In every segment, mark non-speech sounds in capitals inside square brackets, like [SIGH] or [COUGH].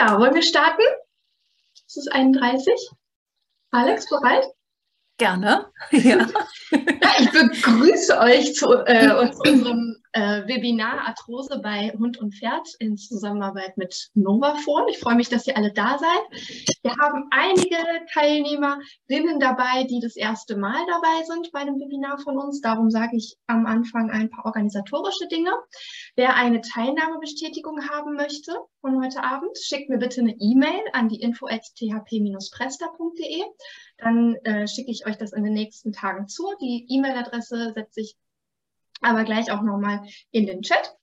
Ja, wollen wir starten? Es ist 31. Alex, bereit? Gerne. [LAUGHS] Ja. ich begrüße euch zu, äh, zu unserem äh, Webinar Arthrose bei Hund und Pferd in Zusammenarbeit mit Novafon. Ich freue mich, dass ihr alle da seid. Wir haben einige Teilnehmerinnen dabei, die das erste Mal dabei sind bei dem Webinar von uns. Darum sage ich am Anfang ein paar organisatorische Dinge. Wer eine Teilnahmebestätigung haben möchte von heute Abend, schickt mir bitte eine E-Mail an die info@thp-presta.de. Dann äh, schicke ich euch das in den nächsten Tagen zu. Die E-Mail-Adresse setze ich aber gleich auch nochmal in den Chat.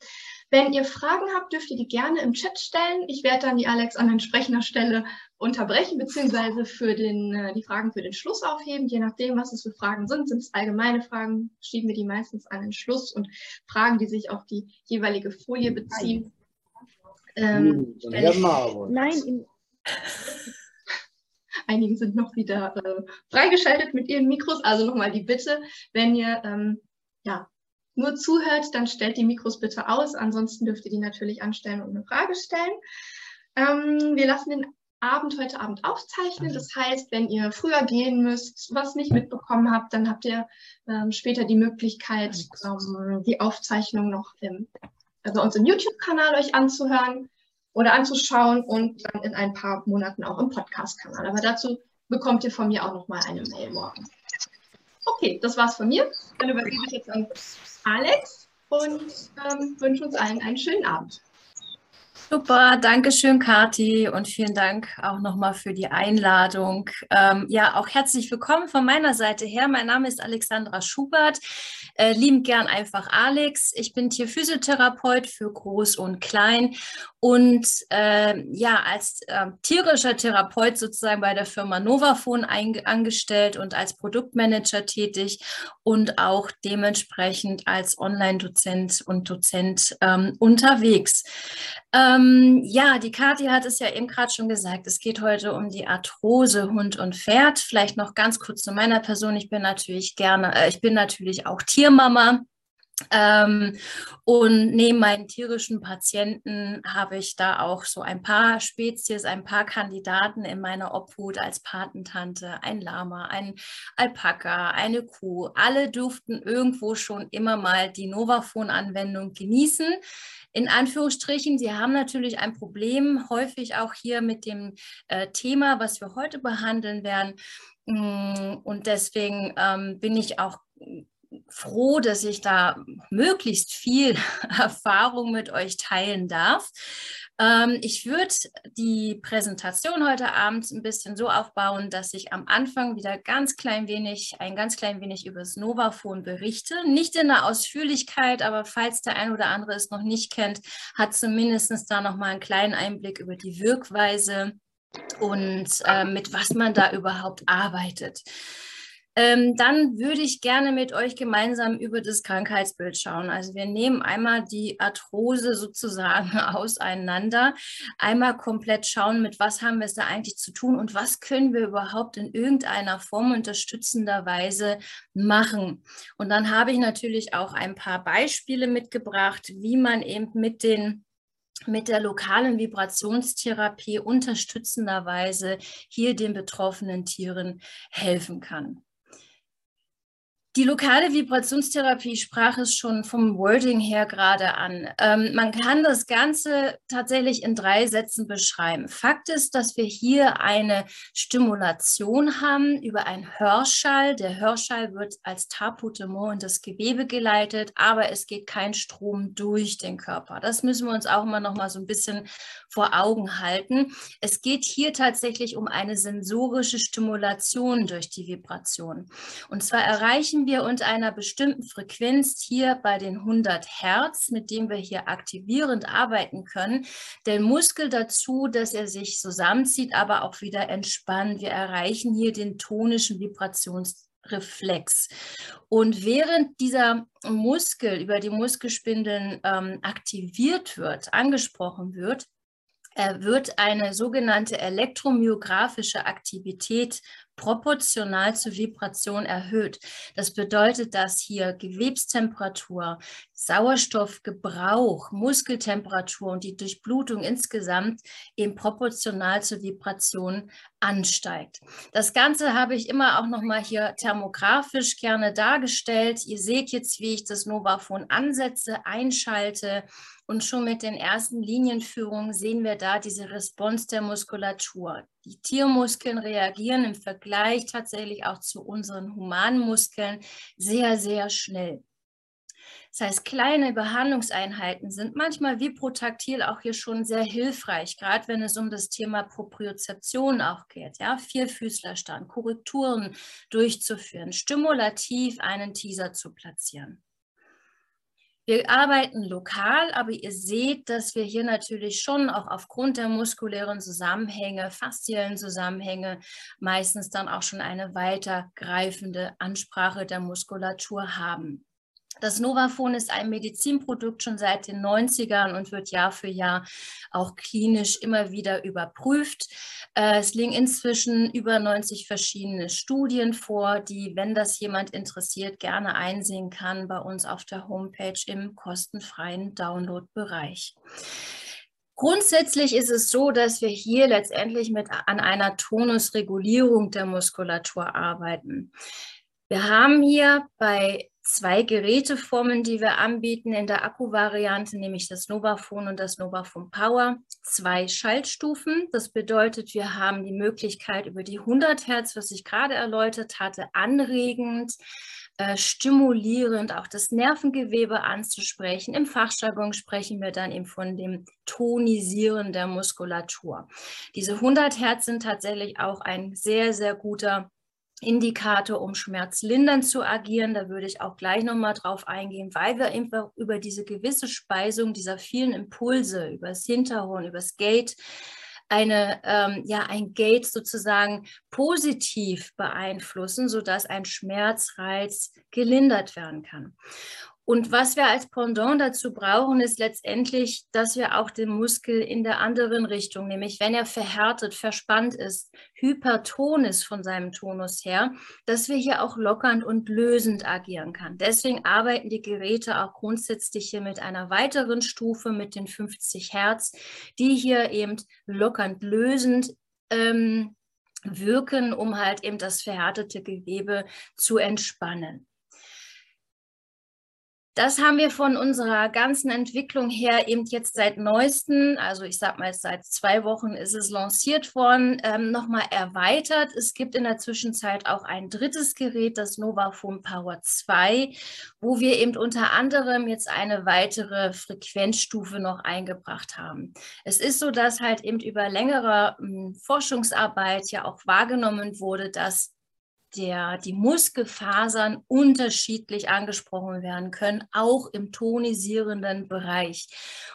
Wenn ihr Fragen habt, dürft ihr die gerne im Chat stellen. Ich werde dann die Alex an entsprechender Stelle unterbrechen, beziehungsweise für den, äh, die Fragen für den Schluss aufheben. Je nachdem, was es für Fragen sind. Sind es allgemeine Fragen, schieben wir die meistens an den Schluss und Fragen, die sich auf die jeweilige Folie beziehen. Ähm, Nein, Einige sind noch wieder äh, freigeschaltet mit ihren Mikros. Also nochmal die Bitte, wenn ihr ähm, ja, nur zuhört, dann stellt die Mikros bitte aus. Ansonsten dürft ihr die natürlich anstellen und eine Frage stellen. Ähm, wir lassen den Abend heute Abend aufzeichnen. Das heißt, wenn ihr früher gehen müsst, was nicht mitbekommen habt, dann habt ihr ähm, später die Möglichkeit, ähm, die Aufzeichnung noch im, also uns im YouTube-Kanal euch anzuhören oder anzuschauen und dann in ein paar Monaten auch im Podcast-Kanal. Aber dazu bekommt ihr von mir auch noch mal eine Mail morgen. Okay, das war's von mir. Dann übergebe ich jetzt an Alex und ähm, wünsche uns allen einen schönen Abend. Super, danke schön, Kati, und vielen Dank auch nochmal für die Einladung. Ähm, ja, auch herzlich willkommen von meiner Seite her. Mein Name ist Alexandra Schubert, äh, liebend gern einfach Alex. Ich bin Tierphysiotherapeut für Groß und Klein und äh, ja, als äh, tierischer Therapeut sozusagen bei der Firma Novafon angestellt und als Produktmanager tätig und auch dementsprechend als Online-Dozent und Dozent ähm, unterwegs. Ähm, ja, die Kathi hat es ja eben gerade schon gesagt. Es geht heute um die Arthrose Hund und Pferd. Vielleicht noch ganz kurz zu meiner Person. Ich bin natürlich gerne, äh, ich bin natürlich auch Tiermama. Ähm, und neben meinen tierischen Patienten habe ich da auch so ein paar Spezies, ein paar Kandidaten in meiner Obhut als Patentante, ein Lama, ein Alpaka, eine Kuh. Alle durften irgendwo schon immer mal die Novafon-Anwendung genießen. In Anführungsstrichen, sie haben natürlich ein Problem, häufig auch hier mit dem äh, Thema, was wir heute behandeln werden. Mm, und deswegen ähm, bin ich auch froh, dass ich da möglichst viel [LAUGHS] Erfahrung mit euch teilen darf. Ähm, ich würde die Präsentation heute Abend ein bisschen so aufbauen, dass ich am Anfang wieder ganz klein wenig, ein ganz klein wenig über das Novafon berichte. Nicht in der Ausführlichkeit, aber falls der ein oder andere es noch nicht kennt, hat zumindest da nochmal einen kleinen Einblick über die Wirkweise und äh, mit was man da überhaupt arbeitet. Ähm, dann würde ich gerne mit euch gemeinsam über das Krankheitsbild schauen. Also wir nehmen einmal die Arthrose sozusagen [LAUGHS] auseinander, einmal komplett schauen, mit was haben wir es da eigentlich zu tun und was können wir überhaupt in irgendeiner Form unterstützender Weise machen. Und dann habe ich natürlich auch ein paar Beispiele mitgebracht, wie man eben mit den mit der lokalen Vibrationstherapie unterstützenderweise hier den betroffenen Tieren helfen kann. Die lokale Vibrationstherapie sprach es schon vom Wording her gerade an. Ähm, man kann das Ganze tatsächlich in drei Sätzen beschreiben. Fakt ist, dass wir hier eine Stimulation haben über einen Hörschall. Der Hörschall wird als Tapotement in das Gewebe geleitet, aber es geht kein Strom durch den Körper. Das müssen wir uns auch immer noch mal so ein bisschen vor Augen halten. Es geht hier tatsächlich um eine sensorische Stimulation durch die Vibration. Und zwar erreichen wir unter einer bestimmten Frequenz hier bei den 100 Hertz, mit dem wir hier aktivierend arbeiten können, den Muskel dazu, dass er sich zusammenzieht, aber auch wieder entspannt. Wir erreichen hier den tonischen Vibrationsreflex. Und während dieser Muskel über die Muskelspindeln ähm, aktiviert wird, angesprochen wird, wird eine sogenannte elektromyographische Aktivität proportional zur Vibration erhöht. Das bedeutet, dass hier Gewebstemperatur, Sauerstoffgebrauch, Muskeltemperatur und die Durchblutung insgesamt eben proportional zur Vibration ansteigt. Das Ganze habe ich immer auch noch mal hier thermografisch gerne dargestellt. Ihr seht jetzt, wie ich das Novafon ansetze, einschalte und schon mit den ersten Linienführungen sehen wir da diese Response der Muskulatur. Die Tiermuskeln reagieren im Vergleich tatsächlich auch zu unseren humanen Muskeln sehr, sehr schnell. Das heißt, kleine Behandlungseinheiten sind manchmal wie protaktil auch hier schon sehr hilfreich, gerade wenn es um das Thema Propriozeption auch geht, ja, Vierfüßlerstand, Korrekturen durchzuführen, stimulativ einen Teaser zu platzieren. Wir arbeiten lokal, aber ihr seht, dass wir hier natürlich schon auch aufgrund der muskulären Zusammenhänge, fasziellen Zusammenhänge, meistens dann auch schon eine weitergreifende Ansprache der Muskulatur haben. Das Novafon ist ein Medizinprodukt schon seit den 90ern und wird Jahr für Jahr auch klinisch immer wieder überprüft. Äh, es liegen inzwischen über 90 verschiedene Studien vor, die, wenn das jemand interessiert, gerne einsehen kann bei uns auf der Homepage im kostenfreien Download-Bereich. Grundsätzlich ist es so, dass wir hier letztendlich mit an einer Tonusregulierung der Muskulatur arbeiten. Wir haben hier bei zwei Geräteformen, die wir anbieten in der Akku-Variante, nämlich das Novafon und das Novafon Power. Zwei Schaltstufen. Das bedeutet, wir haben die Möglichkeit über die 100 Hertz, was ich gerade erläutert hatte, anregend, äh, stimulierend auch das Nervengewebe anzusprechen. Im Fachjargon sprechen wir dann eben von dem Tonisieren der Muskulatur. Diese 100 Hertz sind tatsächlich auch ein sehr, sehr guter Indikator, um schmerzlindernd zu agieren. Da würde ich auch gleich nochmal drauf eingehen, weil wir einfach über diese gewisse Speisung dieser vielen Impulse, über das Hinterhorn, über das Gate, eine, ähm, ja, ein Gate sozusagen positiv beeinflussen, sodass ein Schmerzreiz gelindert werden kann. Und was wir als Pendant dazu brauchen, ist letztendlich, dass wir auch den Muskel in der anderen Richtung, nämlich wenn er verhärtet, verspannt ist, hyperton ist von seinem Tonus her, dass wir hier auch lockernd und lösend agieren kann. Deswegen arbeiten die Geräte auch grundsätzlich hier mit einer weiteren Stufe mit den 50 Hertz, die hier eben lockernd lösend ähm, wirken, um halt eben das verhärtete Gewebe zu entspannen. Das haben wir von unserer ganzen Entwicklung her eben jetzt seit neuesten, also ich sag mal seit zwei Wochen ist es lanciert worden, ähm, nochmal erweitert. Es gibt in der Zwischenzeit auch ein drittes Gerät, das Novafone Power 2, wo wir eben unter anderem jetzt eine weitere Frequenzstufe noch eingebracht haben. Es ist so, dass halt eben über längere hm, Forschungsarbeit ja auch wahrgenommen wurde, dass der, die Muskelfasern unterschiedlich angesprochen werden können, auch im tonisierenden Bereich.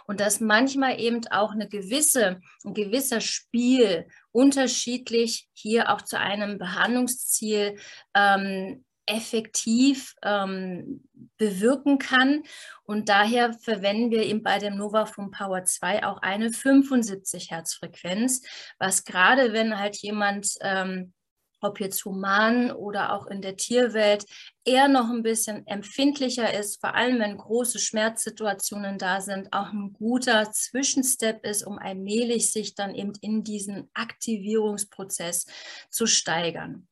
Und dass manchmal eben auch eine gewisse, ein gewisser Spiel unterschiedlich hier auch zu einem Behandlungsziel ähm, effektiv ähm, bewirken kann. Und daher verwenden wir eben bei dem Novafone Power 2 auch eine 75 Hertz Frequenz, was gerade wenn halt jemand ähm, ob jetzt human oder auch in der Tierwelt, eher noch ein bisschen empfindlicher ist, vor allem wenn große Schmerzsituationen da sind, auch ein guter Zwischenstep ist, um allmählich sich dann eben in diesen Aktivierungsprozess zu steigern.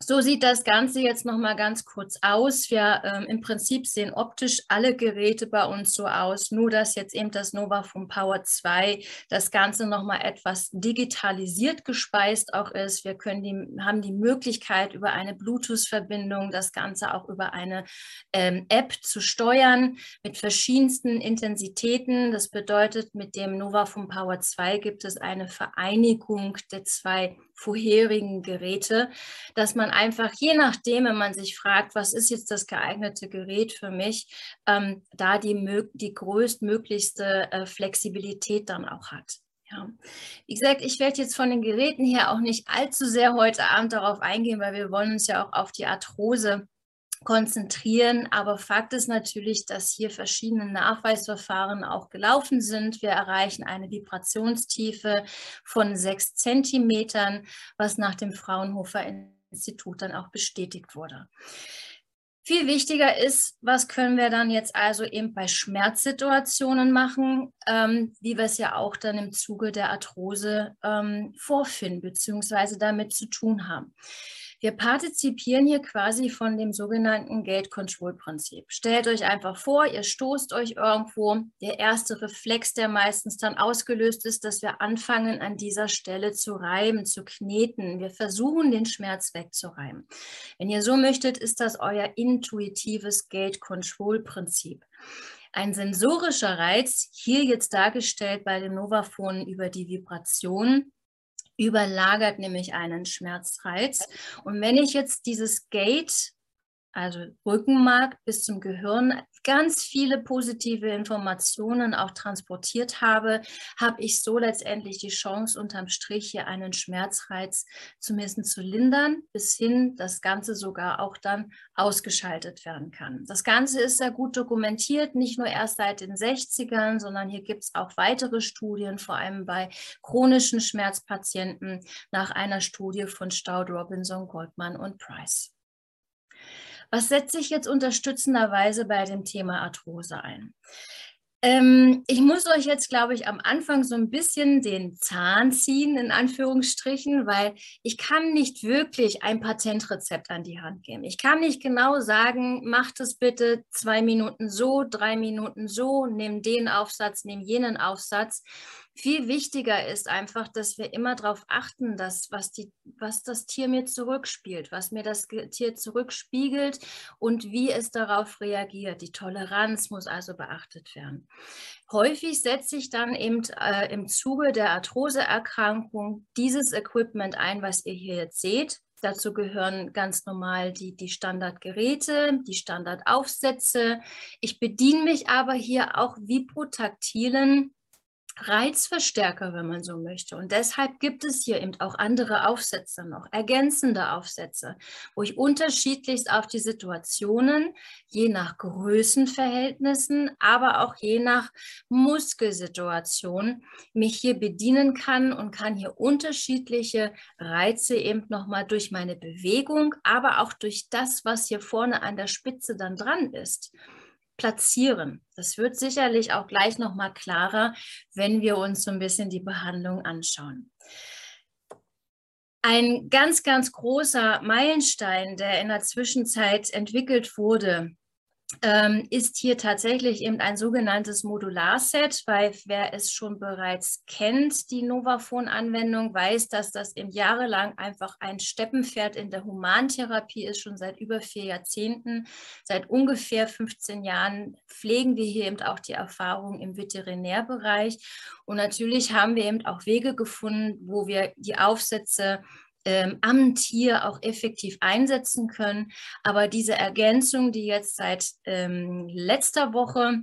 So sieht das Ganze jetzt noch mal ganz kurz aus. Wir ähm, im Prinzip sehen optisch alle Geräte bei uns so aus, nur dass jetzt eben das Nova vom Power 2 das Ganze noch mal etwas digitalisiert gespeist auch ist. Wir können die, haben die Möglichkeit über eine Bluetooth-Verbindung das Ganze auch über eine ähm, App zu steuern mit verschiedensten Intensitäten. Das bedeutet, mit dem Nova vom Power 2 gibt es eine Vereinigung der zwei vorherigen Geräte, dass man einfach, je nachdem, wenn man sich fragt, was ist jetzt das geeignete Gerät für mich, ähm, da die, die größtmöglichste äh, Flexibilität dann auch hat. Ja. Wie gesagt, ich werde jetzt von den Geräten her auch nicht allzu sehr heute Abend darauf eingehen, weil wir wollen uns ja auch auf die Arthrose konzentrieren. Aber Fakt ist natürlich, dass hier verschiedene Nachweisverfahren auch gelaufen sind. Wir erreichen eine Vibrationstiefe von sechs Zentimetern, was nach dem Fraunhofer Institut dann auch bestätigt wurde. Viel wichtiger ist, was können wir dann jetzt also eben bei Schmerzsituationen machen, ähm, wie wir es ja auch dann im Zuge der Arthrose ähm, vorfinden bzw. damit zu tun haben. Wir partizipieren hier quasi von dem sogenannten Gate Control Prinzip. Stellt euch einfach vor, ihr stoßt euch irgendwo. Der erste Reflex, der meistens dann ausgelöst ist, dass wir anfangen, an dieser Stelle zu reiben, zu kneten. Wir versuchen, den Schmerz wegzureiben. Wenn ihr so möchtet, ist das euer intuitives Gate Control Prinzip. Ein sensorischer Reiz, hier jetzt dargestellt bei dem Novafon über die Vibration, überlagert nämlich einen Schmerzreiz. Und wenn ich jetzt dieses Gate also Rückenmark bis zum Gehirn, ganz viele positive Informationen auch transportiert habe, habe ich so letztendlich die Chance, unterm Strich hier einen Schmerzreiz zumindest zu lindern, bis hin das Ganze sogar auch dann ausgeschaltet werden kann. Das Ganze ist sehr gut dokumentiert, nicht nur erst seit den 60ern, sondern hier gibt es auch weitere Studien, vor allem bei chronischen Schmerzpatienten nach einer Studie von Staud, Robinson, Goldman und Price. Was setze ich jetzt unterstützenderweise bei dem Thema Arthrose ein? Ähm, ich muss euch jetzt, glaube ich, am Anfang so ein bisschen den Zahn ziehen, in Anführungsstrichen, weil ich kann nicht wirklich ein Patentrezept an die Hand geben. Ich kann nicht genau sagen, macht es bitte zwei Minuten so, drei Minuten so, nimm den Aufsatz, nimm jenen Aufsatz. Viel wichtiger ist einfach, dass wir immer darauf achten, dass was, die, was das Tier mir zurückspielt, was mir das Tier zurückspiegelt und wie es darauf reagiert. Die Toleranz muss also beachtet werden. Häufig setze ich dann eben äh, im Zuge der Arthroseerkrankung dieses Equipment ein, was ihr hier jetzt seht. Dazu gehören ganz normal die, die Standardgeräte, die Standardaufsätze. Ich bediene mich aber hier auch vibrotaktilen Reizverstärker, wenn man so möchte. Und deshalb gibt es hier eben auch andere Aufsätze noch, ergänzende Aufsätze, wo ich unterschiedlichst auf die Situationen, je nach Größenverhältnissen, aber auch je nach Muskelsituation, mich hier bedienen kann und kann hier unterschiedliche Reize eben nochmal durch meine Bewegung, aber auch durch das, was hier vorne an der Spitze dann dran ist, platzieren. Das wird sicherlich auch gleich noch mal klarer, wenn wir uns so ein bisschen die Behandlung anschauen. Ein ganz, ganz großer Meilenstein, der in der Zwischenzeit entwickelt wurde, ist hier tatsächlich eben ein sogenanntes Modularset, weil wer es schon bereits kennt, die Novafon-Anwendung, weiß, dass das eben jahrelang einfach ein Steppenpferd in der Humantherapie ist, schon seit über vier Jahrzehnten. Seit ungefähr 15 Jahren pflegen wir hier eben auch die Erfahrung im Veterinärbereich. Und natürlich haben wir eben auch Wege gefunden, wo wir die Aufsätze ähm, am Tier auch effektiv einsetzen können. Aber diese Ergänzung, die jetzt seit ähm, letzter Woche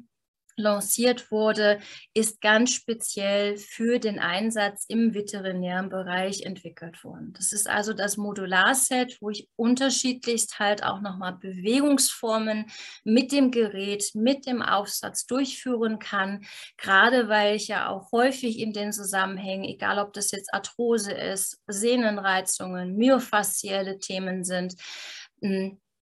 lanciert wurde, ist ganz speziell für den Einsatz im veterinären Bereich entwickelt worden. Das ist also das Modularset, wo ich unterschiedlichst halt auch nochmal Bewegungsformen mit dem Gerät, mit dem Aufsatz durchführen kann, gerade weil ich ja auch häufig in den Zusammenhängen, egal ob das jetzt Arthrose ist, Sehnenreizungen, myofaszielle Themen sind,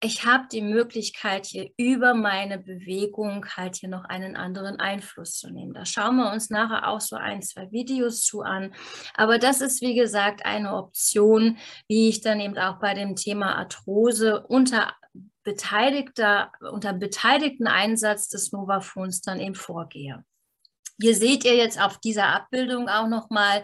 ich habe die Möglichkeit, hier über meine Bewegung halt hier noch einen anderen Einfluss zu nehmen. Da schauen wir uns nachher auch so ein, zwei Videos zu an. Aber das ist, wie gesagt, eine Option, wie ich dann eben auch bei dem Thema Arthrose unter beteiligter, unter beteiligten Einsatz des Novafons dann eben vorgehe. Hier seht ihr jetzt auf dieser Abbildung auch nochmal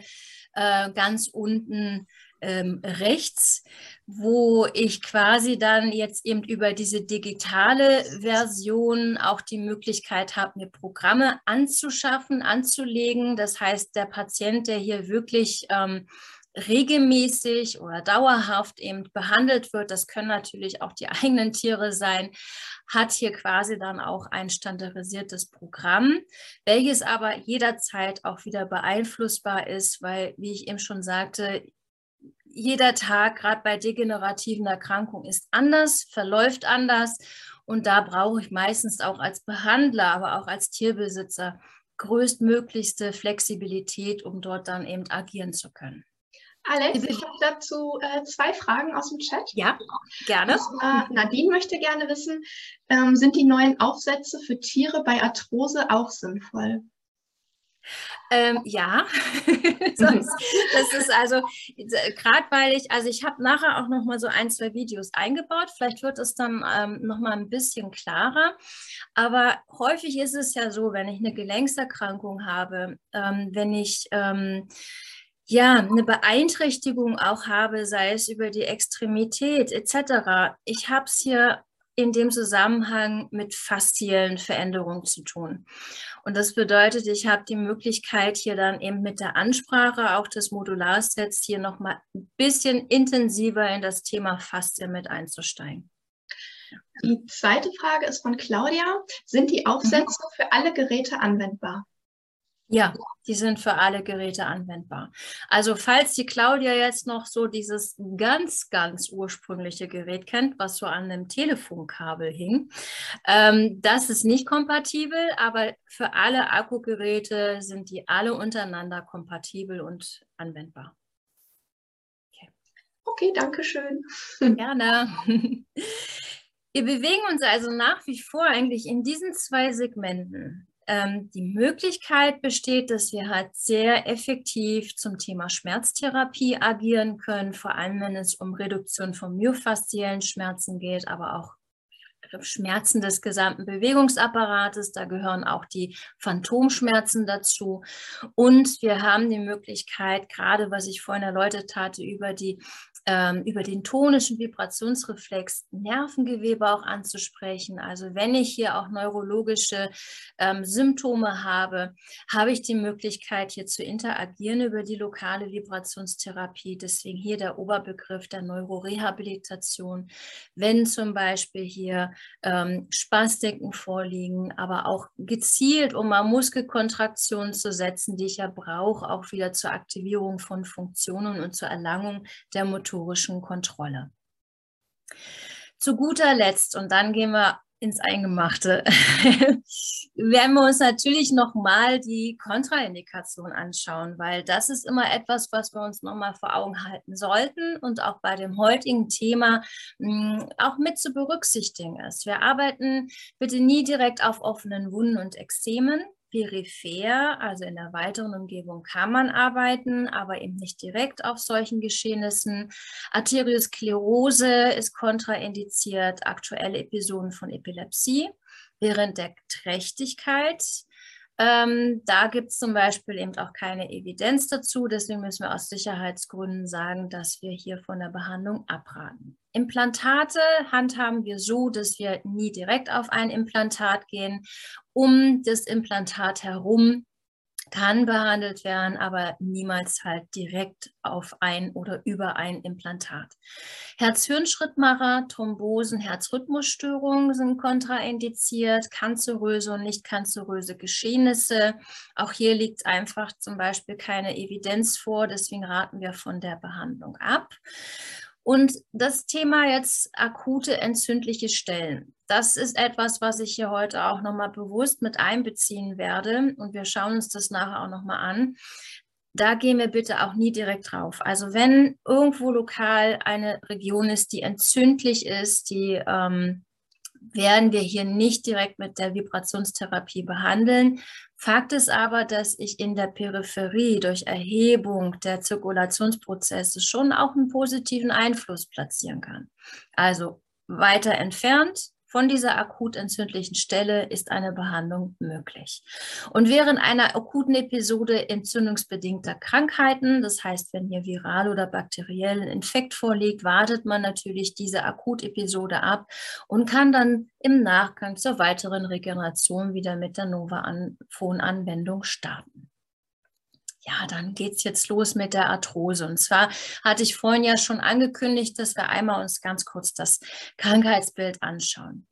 äh, ganz unten ähm, rechts, wo ich quasi dann jetzt eben über diese digitale Version auch die Möglichkeit habe, mir Programme anzuschaffen, anzulegen. Das heißt, der Patient, der hier wirklich ähm, regelmäßig oder dauerhaft eben behandelt wird, das können natürlich auch die [LAUGHS] eigenen Tiere sein, hat hier quasi dann auch ein standardisiertes Programm, welches aber jederzeit auch wieder beeinflussbar ist, weil, wie ich eben schon sagte, jeder Tag, gerade bei degenerativen Erkrankungen, ist anders, verläuft anders. Und da brauche ich meistens auch als Behandler, aber auch als Tierbesitzer größtmöglichste Flexibilität, um dort dann eben agieren zu können. Alex, ich habe dazu äh, zwei Fragen aus dem Chat. Ja, gerne. Zwar, Nadine möchte gerne wissen, ähm, sind die neuen Aufsätze für Tiere bei Arthrose auch sinnvoll? Ähm, ja, [LAUGHS] das ist also gerade weil ich, also ich habe nachher auch noch mal so ein, zwei Videos eingebaut. Vielleicht wird es dann ähm, noch mal ein bisschen klarer. Aber häufig ist es ja so, wenn ich eine Gelenkserkrankung habe, ähm, wenn ich ähm, ja, eine Beeinträchtigung auch habe, sei es über die Extremität etc. Ich habe es hier in dem Zusammenhang mit fasziellen Veränderungen zu tun. Und das bedeutet, ich habe die Möglichkeit, hier dann eben mit der Ansprache auch des Modularsets hier nochmal ein bisschen intensiver in das Thema Faszien mit einzusteigen. Die zweite Frage ist von Claudia. Sind die Aufsätze mhm. für alle Geräte anwendbar? Ja, die sind für alle Geräte anwendbar. Also falls die Claudia jetzt noch so dieses ganz, ganz ursprüngliche Gerät kennt, was so an einem Telefonkabel hing, ähm, das ist nicht kompatibel, aber für alle Akkugeräte sind die alle untereinander kompatibel und anwendbar. Okay, okay danke schön. [LAUGHS] Gerne. Wir bewegen uns also nach wie vor eigentlich in diesen zwei Segmenten ähm, die Möglichkeit besteht, dass wir halt sehr effektiv zum Thema Schmerztherapie agieren können, vor allem wenn es um Reduktion von myofasziellen Schmerzen geht, aber auch Schmerzen des gesamten Bewegungsapparates. Da gehören auch die Phantomschmerzen dazu. Und wir haben die Möglichkeit, gerade was ich vorhin erläutert hatte, über die ähm, über den tonischen Vibrationsreflex Nervengewebe auch anzusprechen. Also wenn ich hier auch neurologische ähm, Symptome habe, habe ich die Möglichkeit hier zu interagieren über die lokale Vibrationstherapie. Deswegen hier der Oberbegriff der Neurorehabilitation. Wenn zum Beispiel hier ähm, Spastiken vorliegen, aber auch gezielt, um mal Muskelkontraktionen zu setzen, die ich ja brauche, auch wieder zur Aktivierung von Funktionen und zur Erlangung der Motorik motorischen Kontrolle. Zu guter Letzt, und dann gehen wir ins Eingemachte, [LAUGHS] werden wir uns natürlich nochmal die Kontraindikation anschauen, weil das ist immer etwas, was wir uns nochmal vor Augen halten sollten und auch bei dem heutigen Thema hm, auch mit zu berücksichtigen ist. Wir arbeiten bitte nie direkt auf offenen Wunden und Ekzemen peripher, also in der weiteren Umgebung kann man arbeiten, aber eben nicht direkt auf solchen Geschehnissen. Arteriosklerose ist kontraindiziert, aktuelle Episoden von Epilepsie. Während der Trächtigkeit ähm, da gibt es zum Beispiel eben auch keine Evidenz dazu. Deswegen müssen wir aus Sicherheitsgründen sagen, dass wir hier von der Behandlung abraten. Implantate handhaben wir so, dass wir nie direkt auf ein Implantat gehen. Um das Implantat herum kann behandelt werden, aber niemals halt direkt auf ein oder über ein Implantat. Herz-Hirn-Schrittmacher, Thrombosen, Herzrhythmusstörungen sind kontraindiziert, kanzeröse und nicht kanzeröse Geschehnisse. Auch hier liegt einfach zum Beispiel keine Evidenz vor, deswegen raten wir von der Behandlung ab. Und das Thema jetzt akute entzündliche Stellen. Das ist etwas, was ich hier heute auch nochmal bewusst mit einbeziehen werde. Und wir schauen uns das nachher auch nochmal an. Da gehen wir bitte auch nie direkt drauf. Also wenn irgendwo lokal eine Region ist, die entzündlich ist, die ähm, werden wir hier nicht direkt mit der Vibrationstherapie behandeln. Fakt ist aber, dass ich in der Peripherie durch Erhebung der Zirkulationsprozesse schon auch einen positiven Einfluss platzieren kann. Also weiter entfernt von dieser akut entzündlichen Stelle ist eine Behandlung möglich. Und während einer akuten Episode entzündungsbedingter Krankheiten, das heißt, wenn hier viral oder bakteriellen Infekt vorliegt, wartet man natürlich diese Akutepisode ab und kann dann im Nachgang zur weiteren Regeneration wieder mit der Nova-Phone-Anwendung starten. Ja, dann geht es jetzt los mit der Arthrose. Und zwar hatte ich vorhin ja schon angekündigt, dass wir einmal uns ganz kurz das Krankheitsbild anschauen.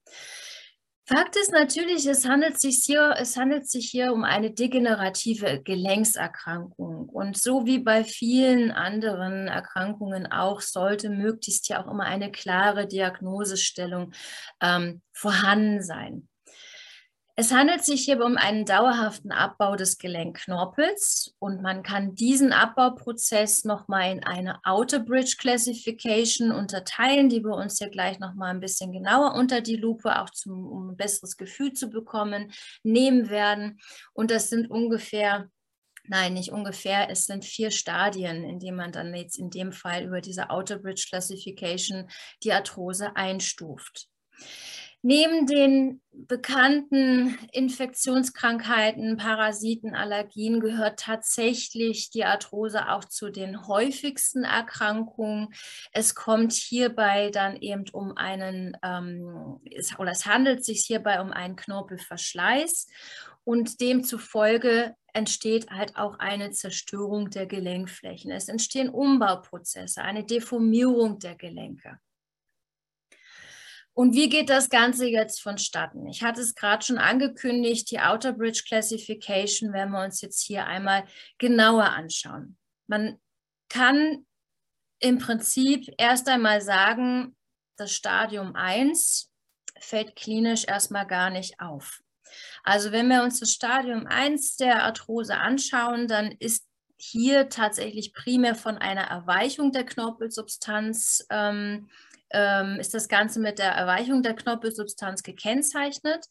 Fakt ist natürlich, es handelt, sich hier, es handelt sich hier um eine degenerative Gelenkserkrankung. Und so wie bei vielen anderen Erkrankungen auch, sollte möglichst ja auch immer eine klare Diagnosestellung ähm, vorhanden sein. Es handelt sich hierbei um einen dauerhaften Abbau des Gelenkknorpels und man kann diesen Abbauprozess nochmal in eine Outer Bridge Classification unterteilen, die wir uns ja gleich nochmal ein bisschen genauer unter die Lupe, auch zum, um ein besseres Gefühl zu bekommen, nehmen werden. Und das sind ungefähr Nein, nicht ungefähr. Es sind vier Stadien, in denen man dann jetzt in dem Fall über diese Outer Bridge Classification die Arthrose einstuft. Neben den bekannten Infektionskrankheiten, Parasiten, Allergien gehört tatsächlich die Arthrose auch zu den häufigsten Erkrankungen. Es kommt hierbei dann eben um einen, ähm, es, oder es handelt sich hierbei um einen Knorpelverschleiß und demzufolge entsteht halt auch eine Zerstörung der Gelenkflächen. Es entstehen Umbauprozesse, eine Deformierung der Gelenke. Und wie geht das Ganze jetzt vonstatten? Ich hatte es gerade schon angekündigt, die Outer Bridge Classification werden wir uns jetzt hier einmal genauer anschauen. Man kann im Prinzip erst einmal sagen, das Stadium 1 fällt klinisch erstmal gar nicht auf. Also wenn wir uns das Stadium 1 der Arthrose anschauen, dann ist hier tatsächlich primär von einer Erweichung der Knorpelsubstanz ähm, ähm, ist das Ganze mit der Erweichung der Knorpelsubstanz gekennzeichnet,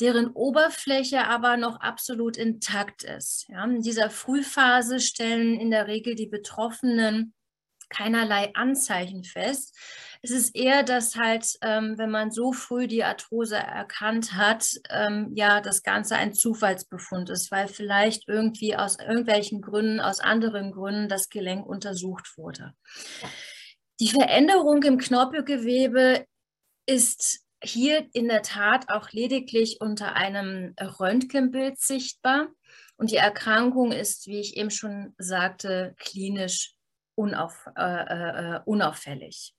deren Oberfläche aber noch absolut intakt ist. Ja, in dieser Frühphase stellen in der Regel die Betroffenen keinerlei Anzeichen fest. Es ist eher, dass halt, ähm, wenn man so früh die Arthrose erkannt hat, ähm, ja, das Ganze ein Zufallsbefund ist, weil vielleicht irgendwie aus irgendwelchen Gründen, aus anderen Gründen das Gelenk untersucht wurde. Die Veränderung im Knorpelgewebe ist hier in der Tat auch lediglich unter einem Röntgenbild sichtbar. Und die Erkrankung ist, wie ich eben schon sagte, klinisch unauf, äh, äh, unauffällig.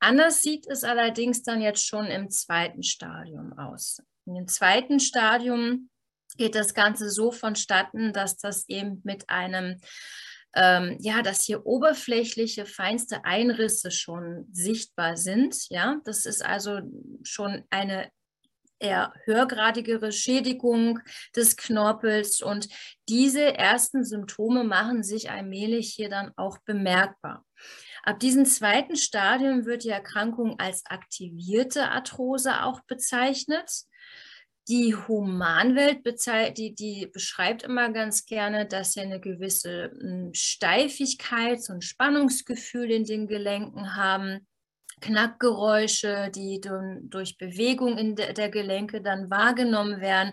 Anders sieht es allerdings dann jetzt schon im zweiten Stadium aus. Dem zweiten Stadium geht das Ganze so vonstatten, dass das eben mit einem ähm, ja, dass hier oberflächliche, feinste Einrisse schon sichtbar sind. Ja, das ist also schon eine eher höhergradigere Schädigung des Knorpels und diese ersten Symptome machen sich allmählich hier dann auch bemerkbar. Ab diesem zweiten Stadium wird die Erkrankung als aktivierte Arthrose auch bezeichnet. Die Humanwelt die, die beschreibt immer ganz gerne, dass sie eine gewisse hm, Steifigkeit, so ein Spannungsgefühl in den Gelenken haben. Knackgeräusche, die durch Bewegung in der Gelenke dann wahrgenommen werden.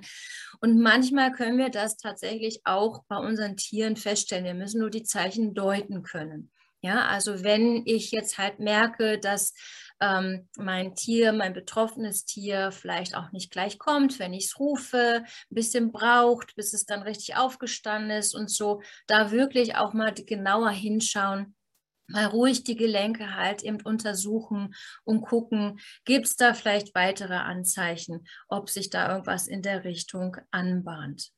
Und manchmal können wir das tatsächlich auch bei unseren Tieren feststellen. Wir müssen nur die Zeichen deuten können. Ja, also wenn ich jetzt halt merke, dass ähm, mein Tier, mein betroffenes Tier vielleicht auch nicht gleich kommt, wenn ich es rufe, ein bisschen braucht, bis es dann richtig aufgestanden ist und so, da wirklich auch mal genauer hinschauen, mal ruhig die Gelenke halt eben untersuchen und gucken, gibt es da vielleicht weitere Anzeichen, ob sich da irgendwas in der Richtung anbahnt.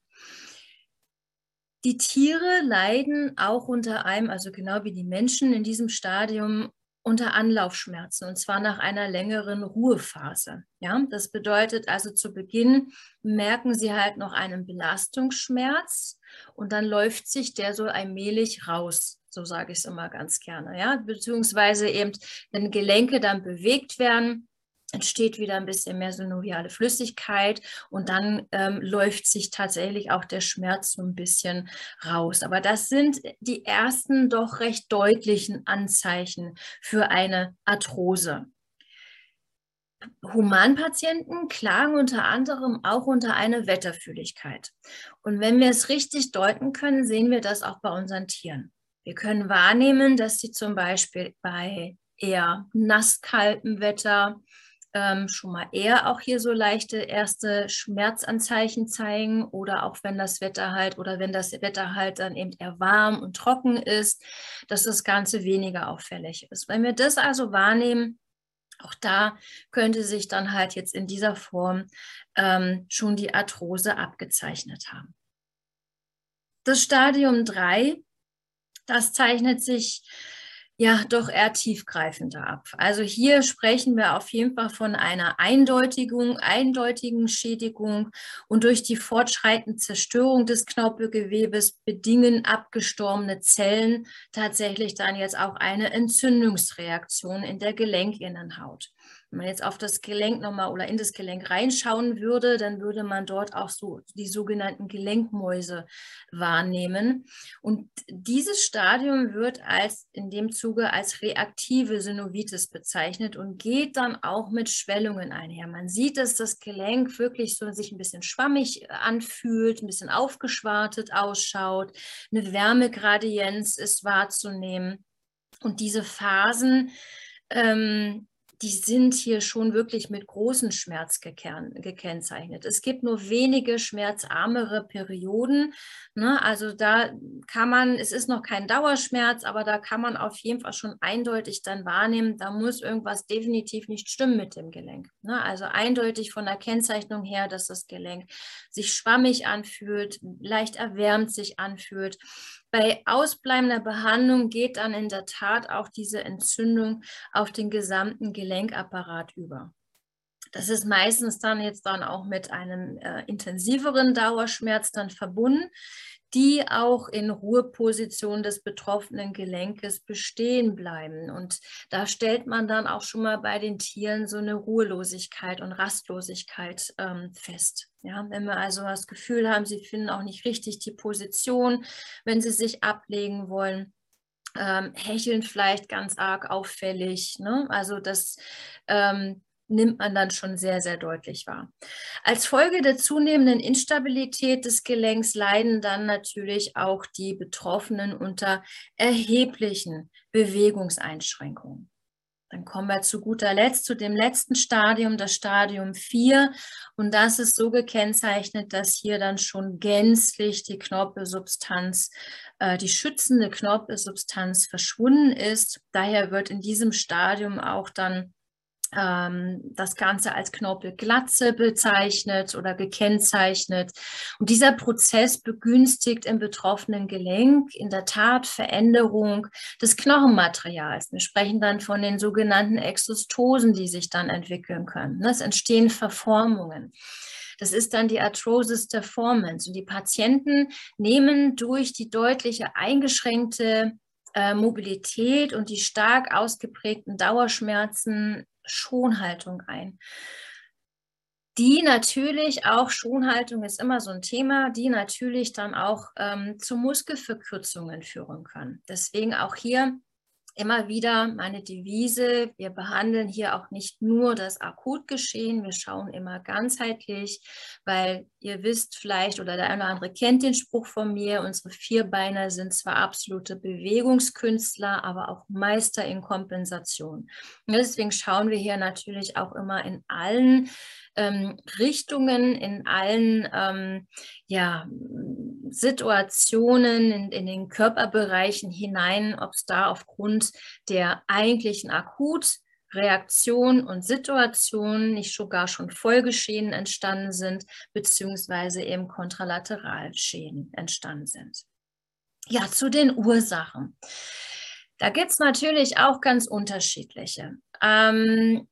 Die Tiere leiden auch unter einem, also genau wie die Menschen in diesem Stadium, unter Anlaufschmerzen und zwar nach einer längeren Ruhephase. Ja, das bedeutet also zu Beginn merken sie halt noch einen Belastungsschmerz und dann läuft sich der so allmählich raus. So sage ich es immer ganz gerne. Ja, beziehungsweise eben, wenn Gelenke dann bewegt werden, entsteht wieder ein bisschen mehr synoviale Flüssigkeit und dann ähm, läuft sich tatsächlich auch der Schmerz so ein bisschen raus. Aber das sind die ersten doch recht deutlichen Anzeichen für eine Arthrose. Humanpatienten klagen unter anderem auch unter einer Wetterfühligkeit. Und wenn wir es richtig deuten können, sehen wir das auch bei unseren Tieren. Wir können wahrnehmen, dass sie zum Beispiel bei eher nasskaltem Wetter, ähm, schon mal eher auch hier so leichte erste Schmerzanzeichen zeigen oder auch wenn das Wetter halt oder wenn das Wetter halt dann eben eher warm und trocken ist, dass das Ganze weniger auffällig ist. Wenn wir das also wahrnehmen, auch da könnte sich dann halt jetzt in dieser Form ähm, schon die Arthrose abgezeichnet haben. Das Stadium 3, das zeichnet sich ja doch eher tiefgreifender ab. Also hier sprechen wir auf jeden Fall von einer eindeutigen, eindeutigen Schädigung und durch die fortschreitende Zerstörung des Knorpelgewebes bedingen abgestorbene Zellen tatsächlich dann jetzt auch eine Entzündungsreaktion in der Gelenkinnenhaut. Wenn man jetzt auf das Gelenk nochmal oder in das Gelenk reinschauen würde, dann würde man dort auch so die sogenannten Gelenkmäuse wahrnehmen. Und dieses Stadium wird als in dem Zuge als reaktive Synovitis bezeichnet und geht dann auch mit Schwellungen einher. Man sieht, dass das Gelenk wirklich so sich ein bisschen schwammig anfühlt, ein bisschen aufgeschwartet ausschaut. Eine Wärmegradienz ist wahrzunehmen. Und diese Phasen ähm, die sind hier schon wirklich mit großem Schmerz gekennzeichnet. Es gibt nur wenige schmerzarmere Perioden. Ne? Also da kann man, es ist noch kein Dauerschmerz, aber da kann man auf jeden Fall schon eindeutig dann wahrnehmen, da muss irgendwas definitiv nicht stimmen mit dem Gelenk. Ne? Also eindeutig von der Kennzeichnung her, dass das Gelenk sich schwammig anfühlt, leicht erwärmt sich anfühlt. Bei ausbleibender Behandlung geht dann in der Tat auch diese Entzündung auf den gesamten Gelenkapparat über. Das ist meistens dann jetzt dann auch mit einem äh, intensiveren Dauerschmerz dann verbunden, die auch in Ruheposition des betroffenen Gelenkes bestehen bleiben. Und da stellt man dann auch schon mal bei den Tieren so eine Ruhelosigkeit und Rastlosigkeit ähm, fest. Ja, wenn wir also das Gefühl haben, sie finden auch nicht richtig die Position, wenn sie sich ablegen wollen. Ähm, hecheln vielleicht ganz arg auffällig. Ne? Also das ähm, nimmt man dann schon sehr, sehr deutlich wahr. Als Folge der zunehmenden Instabilität des Gelenks leiden dann natürlich auch die Betroffenen unter erheblichen Bewegungseinschränkungen. Dann kommen wir zu guter Letzt zu dem letzten Stadium, das Stadium 4. Und das ist so gekennzeichnet, dass hier dann schon gänzlich die Knorpelsubstanz, äh, die schützende Knorpelsubstanz verschwunden ist. Daher wird in diesem Stadium auch dann das Ganze als Knorpelglatze bezeichnet oder gekennzeichnet. Und dieser Prozess begünstigt im betroffenen Gelenk in der Tat Veränderung des Knochenmaterials. Wir sprechen dann von den sogenannten Exostosen, die sich dann entwickeln können. Es entstehen Verformungen. Das ist dann die Arthrosis deformans. Und die Patienten nehmen durch die deutliche eingeschränkte äh, Mobilität und die stark ausgeprägten Dauerschmerzen Schonhaltung ein. Die natürlich auch, Schonhaltung ist immer so ein Thema, die natürlich dann auch ähm, zu Muskelverkürzungen führen können. Deswegen auch hier immer wieder meine Devise, wir behandeln hier auch nicht nur das Akutgeschehen, wir schauen immer ganzheitlich, weil ihr wisst vielleicht oder der eine oder andere kennt den Spruch von mir, unsere Vierbeiner sind zwar absolute Bewegungskünstler, aber auch Meister in Kompensation. Und deswegen schauen wir hier natürlich auch immer in allen ähm, Richtungen, in allen ähm, ja, Situationen, in, in, den Körperbereichen hinein, ob es da aufgrund der eigentlichen Akutreaktion und Situation nicht sogar schon Folgeschäden entstanden sind, beziehungsweise eben Kontralateralschäden entstanden sind. Ja, zu den Ursachen. Da gibt es natürlich auch ganz unterschiedliche. Ähm,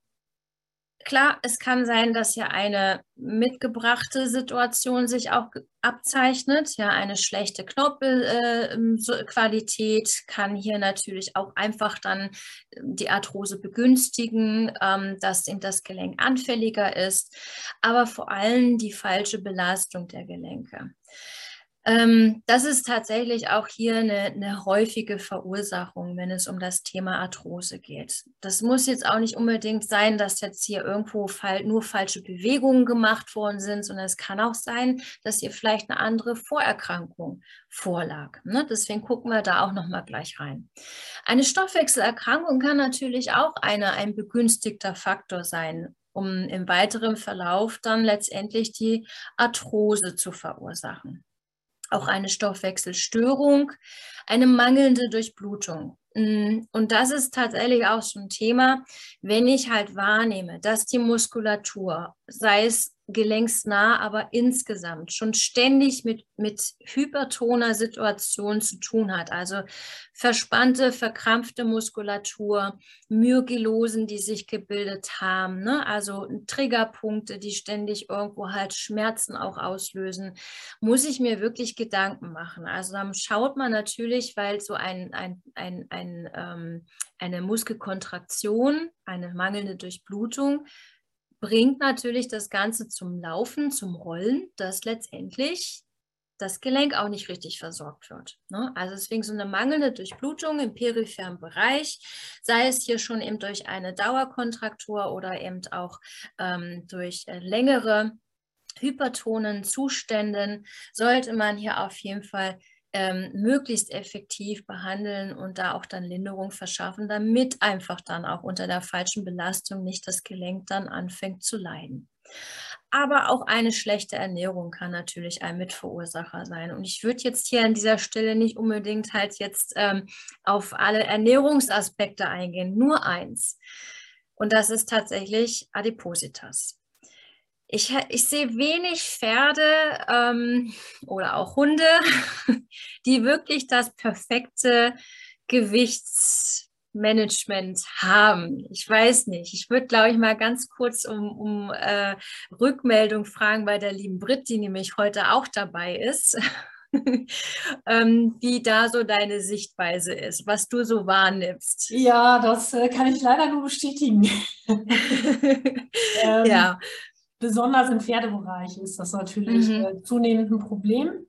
Klar, es kann sein, dass hier eine mitgebrachte Situation sich auch abzeichnet. Ja, eine schlechte Knorpelqualität äh, kann hier natürlich auch einfach dann ähm, die Arthrose begünstigen, ähm, dass eben das Gelenk anfälliger ist, aber vor allem die falsche Belastung der Gelenke. Ähm, das ist tatsächlich auch hier eine, eine, häufige Verursachung, wenn es um das Thema Arthrose geht. Das muss jetzt auch nicht unbedingt sein, dass jetzt hier irgendwo nur falsche Bewegungen gemacht worden sind, sondern es kann auch sein, dass hier vielleicht eine andere Vorerkrankung vorlag. Ne? Deswegen gucken wir da auch nochmal gleich rein. Eine Stoffwechselerkrankung kann natürlich auch eine, ein begünstigter Faktor sein, um im weiteren Verlauf dann letztendlich die Arthrose zu verursachen auch eine Stoffwechselstörung, eine mangelnde Durchblutung. Mm, und das ist tatsächlich auch so ein Thema, wenn ich halt wahrnehme, dass die Muskulatur, sei es gelenksnah, aber insgesamt schon ständig mit, mit hypertoner Situation zu tun hat. Also verspannte, verkrampfte Muskulatur, Myogelosen, die sich gebildet haben, ne? also Triggerpunkte, die ständig irgendwo halt Schmerzen auch auslösen, muss ich mir wirklich Gedanken machen. Also dann schaut man natürlich, weil so ein, ein, ein, ein ähm, eine Muskelkontraktion, eine mangelnde Durchblutung, bringt natürlich das Ganze zum Laufen, zum Rollen, dass letztendlich das Gelenk auch nicht richtig versorgt wird. Ne? Also deswegen so eine mangelnde Durchblutung im peripheren Bereich, sei es hier schon eben durch eine Dauerkontraktur oder eben auch ähm, durch äh, längere hypertonen Zuständen, sollte man hier auf jeden Fall ähm, möglichst effektiv behandeln und da auch dann Linderung verschaffen, damit einfach dann auch unter der falschen Belastung nicht das Gelenk dann anfängt zu leiden. Aber auch eine schlechte Ernährung kann natürlich ein Mitverursacher sein. Und ich würde jetzt hier an dieser Stelle nicht unbedingt halt jetzt ähm, auf alle Ernährungsaspekte eingehen, nur eins. Und das ist tatsächlich Adipositas ich, ich sehe wenig Pferde ähm, oder auch Hunde, [LAUGHS] die wirklich das perfekte Gewichtsmanagement haben. Ich weiß nicht. Ich würde, glaube ich, mal ganz kurz um, um äh, Rückmeldung fragen bei der lieben Brit, die nämlich heute auch dabei ist. [LAUGHS] ähm, wie da so deine Sichtweise ist, was du so wahrnimmst. Ja, das äh, kann ich leider nur bestätigen. [LAUGHS] ähm, ja besonders im Pferdebereich ist das natürlich mhm. äh, zunehmend ein Problem.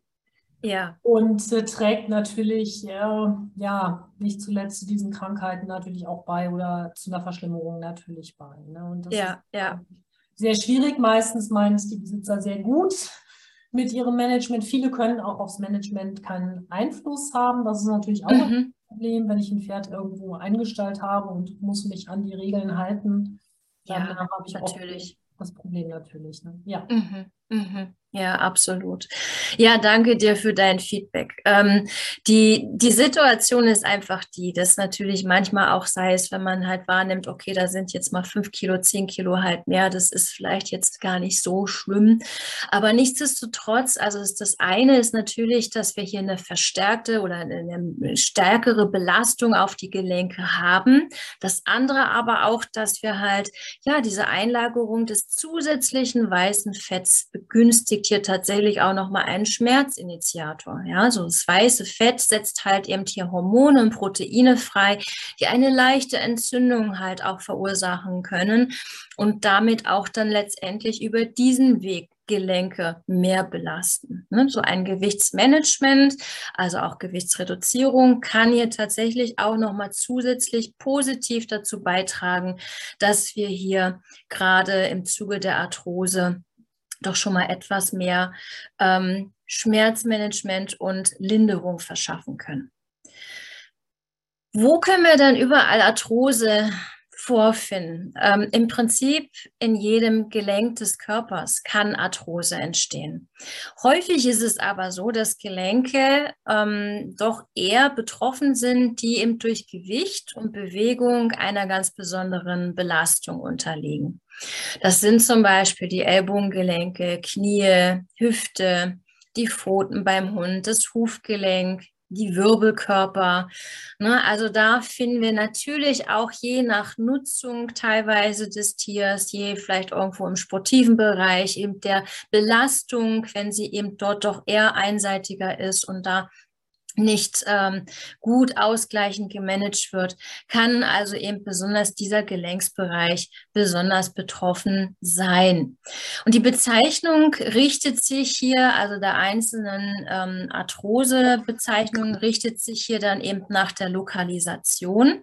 Ja. Und äh, trägt natürlich, äh, ja, nicht zuletzt zu diesen Krankheiten natürlich auch bei oder zu einer Verschlimmerung natürlich bei. Ne? Und das ja, ist ja. sehr schwierig. Meistens meinen es die Besitzer sehr gut mit ihrem Management. Viele können auch aufs Management keinen Einfluss haben. Das ist natürlich auch mhm. ein Problem, wenn ich ein Pferd irgendwo eingestellt habe und muss mich an die Regeln halten. Dann ja, habe ich natürlich. auch das Problem natürlich. Ne? Ja. Mhm, mh. Ja, absolut. Ja, danke dir für dein Feedback. Ähm, die, die Situation ist einfach die, dass natürlich manchmal auch sei es, wenn man halt wahrnimmt, okay, da sind jetzt mal fünf Kilo, zehn Kilo halt mehr, das ist vielleicht jetzt gar nicht so schlimm. Aber nichtsdestotrotz, also das eine ist natürlich, dass wir hier eine verstärkte oder eine stärkere Belastung auf die Gelenke haben. Das andere aber auch, dass wir halt, ja, diese Einlagerung des zusätzlichen weißen Fetts begünstigt hier tatsächlich auch nochmal einen Schmerzinitiator. Ja, so das weiße Fett setzt halt eben hier Hormone und Proteine frei, die eine leichte Entzündung halt auch verursachen können und damit auch dann letztendlich über diesen Weg Gelenke mehr belasten. Ne? So ein Gewichtsmanagement, also auch Gewichtsreduzierung, kann hier tatsächlich auch nochmal zusätzlich positiv dazu beitragen, dass wir hier gerade im Zuge der Arthrose doch schon mal etwas mehr ähm, Schmerzmanagement und Linderung verschaffen können. Wo können wir dann überall Arthrose vorfinden? Ähm, Im Prinzip in jedem Gelenk des Körpers kann Arthrose entstehen. Häufig ist es aber so, dass Gelenke ähm, doch eher betroffen sind, die eben durch Gewicht und Bewegung einer ganz besonderen Belastung unterliegen. Das sind zum Beispiel die Ellbogengelenke, Knie, Hüfte, die Pfoten beim Hund, das Hufgelenk, die Wirbelkörper. Ne? Also da finden wir natürlich auch je nach Nutzung teilweise des Tiers, je vielleicht irgendwo im sportiven Bereich, eben der Belastung, wenn sie eben dort doch eher einseitiger ist und da nicht ähm, gut ausgleichend gemanagt wird, kann also eben besonders dieser Gelenksbereich besonders betroffen sein. Und die Bezeichnung richtet sich hier, also der einzelnen ähm, Arthrose-Bezeichnung richtet sich hier dann eben nach der Lokalisation.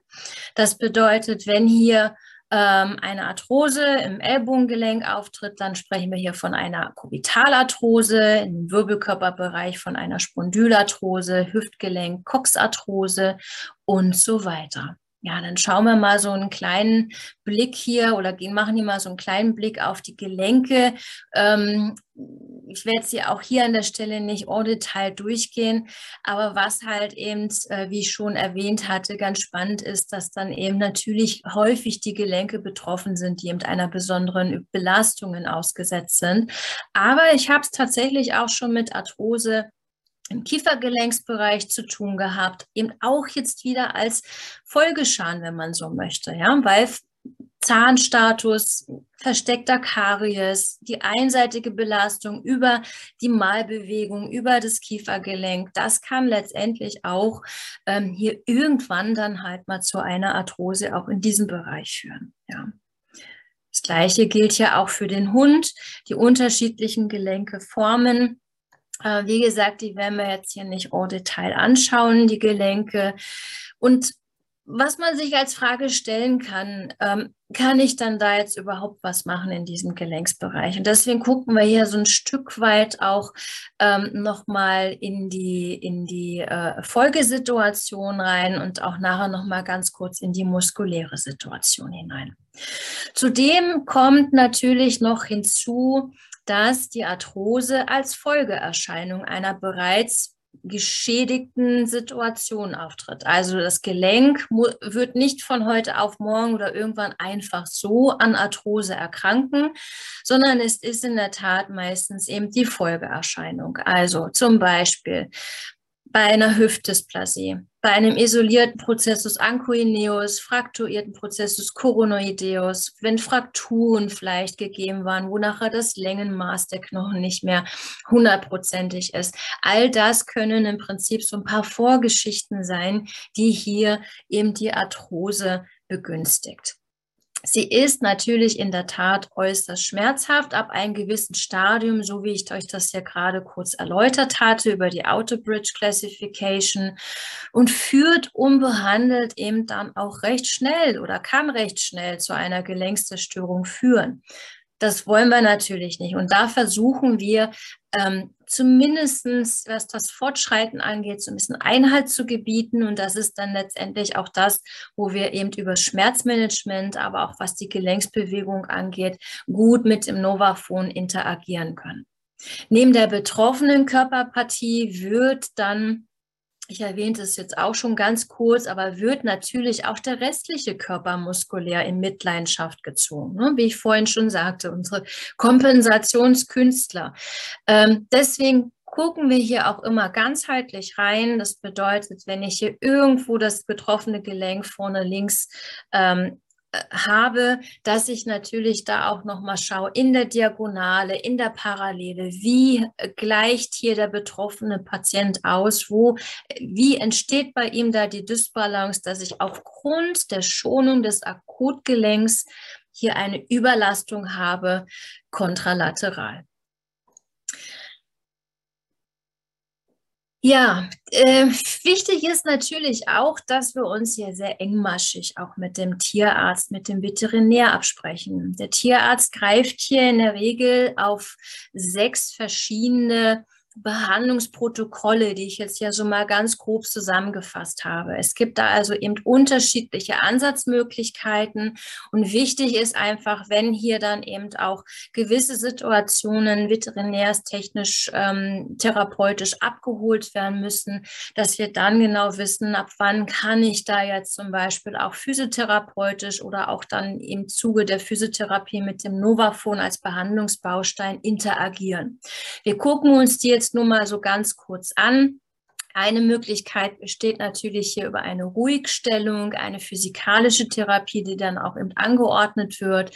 Das bedeutet, wenn hier ähm, eine Arthrose im Ellbogengelenk auftritt, dann sprechen wir hier von einer Kubitalarthrose, im Wirbelkörperbereich von einer Spondylarthrose, Hüftgelenk, Coxarthrose und so weiter. Ja, dann schauen wir mal so einen kleinen Blick hier oder gehen, machen hier mal so einen kleinen Blick auf die Gelenke. Ähm, ich werde sie auch hier an der Stelle nicht au Detail durchgehen, aber was halt eben, äh, wie ich schon erwähnt hatte, ganz spannend ist, dass dann eben natürlich häufig die Gelenke betroffen sind, die eben einer besonderen Belastung ausgesetzt sind. Aber ich habe es tatsächlich auch schon mit Arthrose im Kiefergelenksbereich zu tun gehabt, eben auch jetzt wieder als Folgeschaden, wenn man so möchte, ja, weil Zahnstatus, versteckter Karies, die einseitige Belastung über die Malbewegung, über das Kiefergelenk, das kann letztendlich auch ähm, hier irgendwann dann halt mal zu einer Arthrose auch in diesem Bereich führen. Ja. Das Gleiche gilt ja auch für den Hund. Die unterschiedlichen Gelenke formen äh, wie gesagt, die werden wir jetzt hier nicht au Detail anschauen, die Gelenke. Und was man sich als Frage stellen kann, ähm, kann ich dann da jetzt überhaupt was machen in diesem Gelenksbereich? Und deswegen gucken wir hier so ein Stück weit auch ähm, nochmal in die, in die äh, Folgesituation rein und auch nachher nochmal ganz kurz in die muskuläre Situation hinein. Zudem kommt natürlich noch hinzu, dass die Arthrose als Folgeerscheinung einer bereits geschädigten Situation auftritt. Also das Gelenk wird nicht von heute auf morgen oder irgendwann einfach so an Arthrose erkranken, sondern es ist in der Tat meistens eben die Folgeerscheinung. Also zum Beispiel bei einer Hüftdysplasie, bei einem isolierten Prozessus ancoineus, frakturierten Prozessus coronoideus, wenn Frakturen vielleicht gegeben waren, wo nachher das Längenmaß der Knochen nicht mehr hundertprozentig ist. All das können im Prinzip so ein paar Vorgeschichten sein, die hier eben die Arthrose begünstigt. Sie ist natürlich in der Tat äußerst schmerzhaft ab einem gewissen Stadium, so wie ich euch das ja gerade kurz erläutert hatte über die Autobridge Classification und führt unbehandelt eben dann auch recht schnell oder kann recht schnell zu einer Gelenkszerstörung führen. Das wollen wir natürlich nicht. Und da versuchen wir ähm, zumindest, was das Fortschreiten angeht, so ein bisschen Einhalt zu gebieten. Und das ist dann letztendlich auch das, wo wir eben über Schmerzmanagement, aber auch was die Gelenksbewegung angeht, gut mit dem Novaphone interagieren können. Neben der betroffenen Körperpartie wird dann ich erwähnte es jetzt auch schon ganz kurz, aber wird natürlich auch der restliche Körper muskulär in Mitleidenschaft gezogen. Ne? Wie ich vorhin schon sagte, unsere Kompensationskünstler. Ähm, deswegen gucken wir hier auch immer ganzheitlich rein. Das bedeutet, wenn ich hier irgendwo das betroffene Gelenk vorne links ähm, habe, dass ich natürlich da auch noch mal schaue in der Diagonale, in der Parallele, wie gleicht hier der betroffene Patient aus, wo wie entsteht bei ihm da die Dysbalance, dass ich aufgrund der Schonung des Akutgelenks hier eine Überlastung habe kontralateral. Ja, äh, wichtig ist natürlich auch, dass wir uns hier sehr engmaschig auch mit dem Tierarzt, mit dem Veterinär absprechen. Der Tierarzt greift hier in der Regel auf sechs verschiedene Behandlungsprotokolle, die ich jetzt ja so mal ganz grob zusammengefasst habe. Es gibt da also eben unterschiedliche Ansatzmöglichkeiten und wichtig ist einfach, wenn hier dann eben auch gewisse Situationen veterinärstechnisch, ähm, therapeutisch abgeholt werden müssen, dass wir dann genau wissen, ab wann kann ich da jetzt zum Beispiel auch physiotherapeutisch oder auch dann im Zuge der Physiotherapie mit dem Novaphone als Behandlungsbaustein interagieren. Wir gucken uns die jetzt jetzt nur mal so ganz kurz an. Eine Möglichkeit besteht natürlich hier über eine Ruhigstellung, eine physikalische Therapie, die dann auch eben angeordnet wird.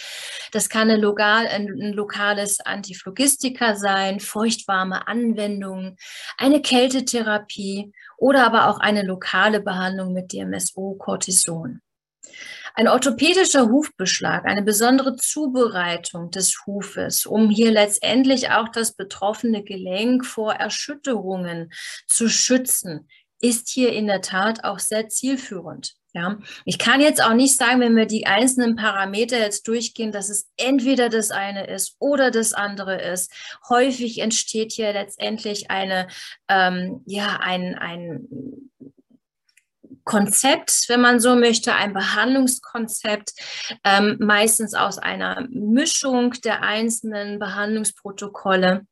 Das kann eine lokal, ein lokales Antiphlogistika sein, feuchtwarme Anwendungen, eine Kältetherapie oder aber auch eine lokale Behandlung mit DMSO-Cortison. Ein orthopädischer Hufbeschlag, eine besondere Zubereitung des Hufes, um hier letztendlich auch das betroffene Gelenk vor Erschütterungen zu schützen, ist hier in der Tat auch sehr zielführend. Ja, ich kann jetzt auch nicht sagen, wenn wir die einzelnen Parameter jetzt durchgehen, dass es entweder das eine ist oder das andere ist. Häufig entsteht hier letztendlich eine, ähm, ja, ein, ein Konzept, wenn man so möchte, ein Behandlungskonzept, ähm, meistens aus einer Mischung der einzelnen Behandlungsprotokolle.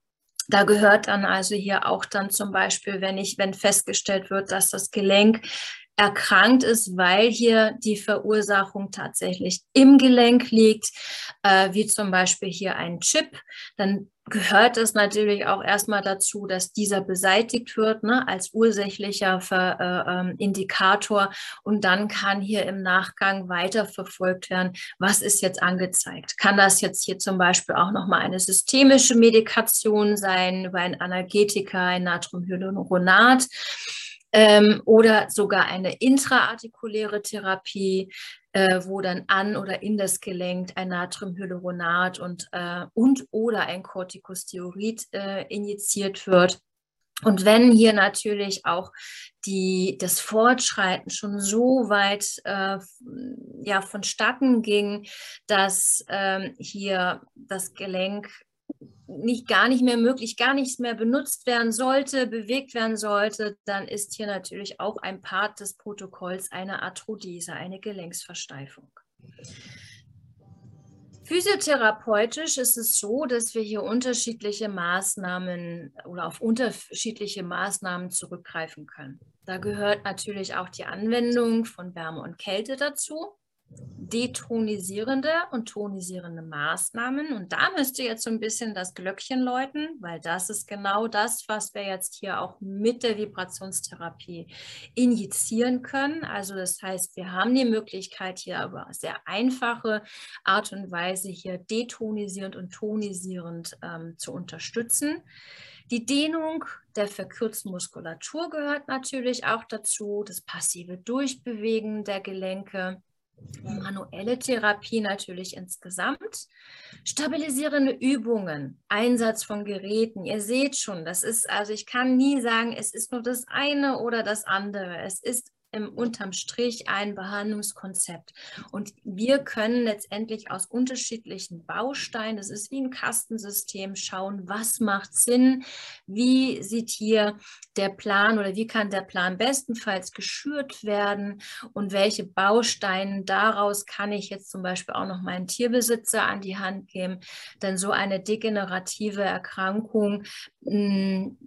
Da gehört dann also hier auch dann zum Beispiel, wenn ich, wenn festgestellt wird, dass das Gelenk erkrankt ist, weil hier die Verursachung tatsächlich im Gelenk liegt, äh, wie zum Beispiel hier ein Chip, dann gehört es natürlich auch erstmal dazu, dass dieser beseitigt wird ne, als ursächlicher Ver, äh, ähm, Indikator und dann kann hier im Nachgang weiter verfolgt werden, was ist jetzt angezeigt. Kann das jetzt hier zum Beispiel auch nochmal eine systemische Medikation sein über ein Analgetika, ein Natriumhyaluronat? Ähm, oder sogar eine intraartikuläre Therapie, äh, wo dann an oder in das Gelenk ein Natriumhyaluronat und, äh, und oder ein Corticosteroid äh, injiziert wird. Und wenn hier natürlich auch die, das Fortschreiten schon so weit äh, ja, vonstatten ging, dass ähm, hier das Gelenk nicht gar nicht mehr möglich, gar nichts mehr benutzt werden sollte, bewegt werden sollte, dann ist hier natürlich auch ein Part des Protokolls eine Arthrodese, eine Gelenksversteifung. Physiotherapeutisch ist es so, dass wir hier unterschiedliche Maßnahmen oder auf unterschiedliche Maßnahmen zurückgreifen können. Da gehört natürlich auch die Anwendung von Wärme und Kälte dazu detonisierende und tonisierende Maßnahmen. Und da müsste jetzt so ein bisschen das Glöckchen läuten, weil das ist genau das, was wir jetzt hier auch mit der Vibrationstherapie injizieren können. Also das heißt, wir haben die Möglichkeit hier über sehr einfache Art und Weise hier detonisierend und tonisierend ähm, zu unterstützen. Die Dehnung der verkürzten Muskulatur gehört natürlich auch dazu, das passive Durchbewegen der Gelenke Manuelle Therapie natürlich insgesamt. Stabilisierende Übungen, Einsatz von Geräten. Ihr seht schon, das ist, also ich kann nie sagen, es ist nur das eine oder das andere. Es ist im, unterm Strich ein Behandlungskonzept. Und wir können letztendlich aus unterschiedlichen Bausteinen, das ist wie ein Kastensystem, schauen, was macht Sinn, wie sieht hier der Plan oder wie kann der Plan bestenfalls geschürt werden und welche Bausteine daraus kann ich jetzt zum Beispiel auch noch meinen Tierbesitzer an die Hand geben. Denn so eine degenerative Erkrankung mh, hm,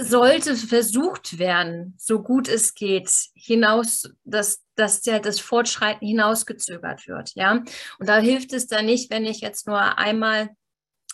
sollte versucht werden, so gut es geht, hinaus, dass, dass ja das Fortschreiten hinausgezögert wird. Ja? Und da hilft es dann nicht, wenn ich jetzt nur einmal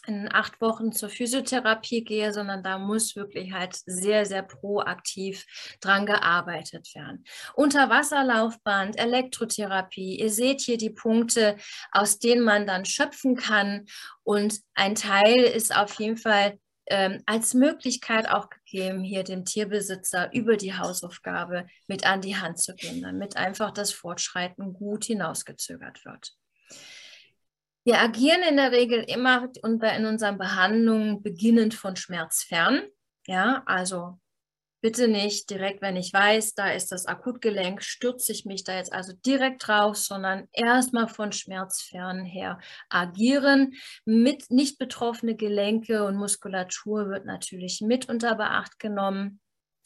in acht Wochen zur Physiotherapie gehe, sondern da muss wirklich halt sehr, sehr proaktiv dran gearbeitet werden. Unterwasserlaufband, Elektrotherapie, ihr seht hier die Punkte, aus denen man dann schöpfen kann. Und ein Teil ist auf jeden Fall ähm, als Möglichkeit auch gegeben, hier dem Tierbesitzer über die Hausaufgabe mit an die Hand zu gehen, damit einfach das Fortschreiten gut hinausgezögert wird. Wir agieren in der Regel immer in unseren Behandlungen beginnend von Schmerz fern. Ja, also bitte nicht direkt, wenn ich weiß, da ist das Akutgelenk, stürze ich mich da jetzt also direkt drauf, sondern erstmal von Schmerzfern her agieren. Mit nicht betroffene Gelenke und Muskulatur wird natürlich mit unter Beacht genommen,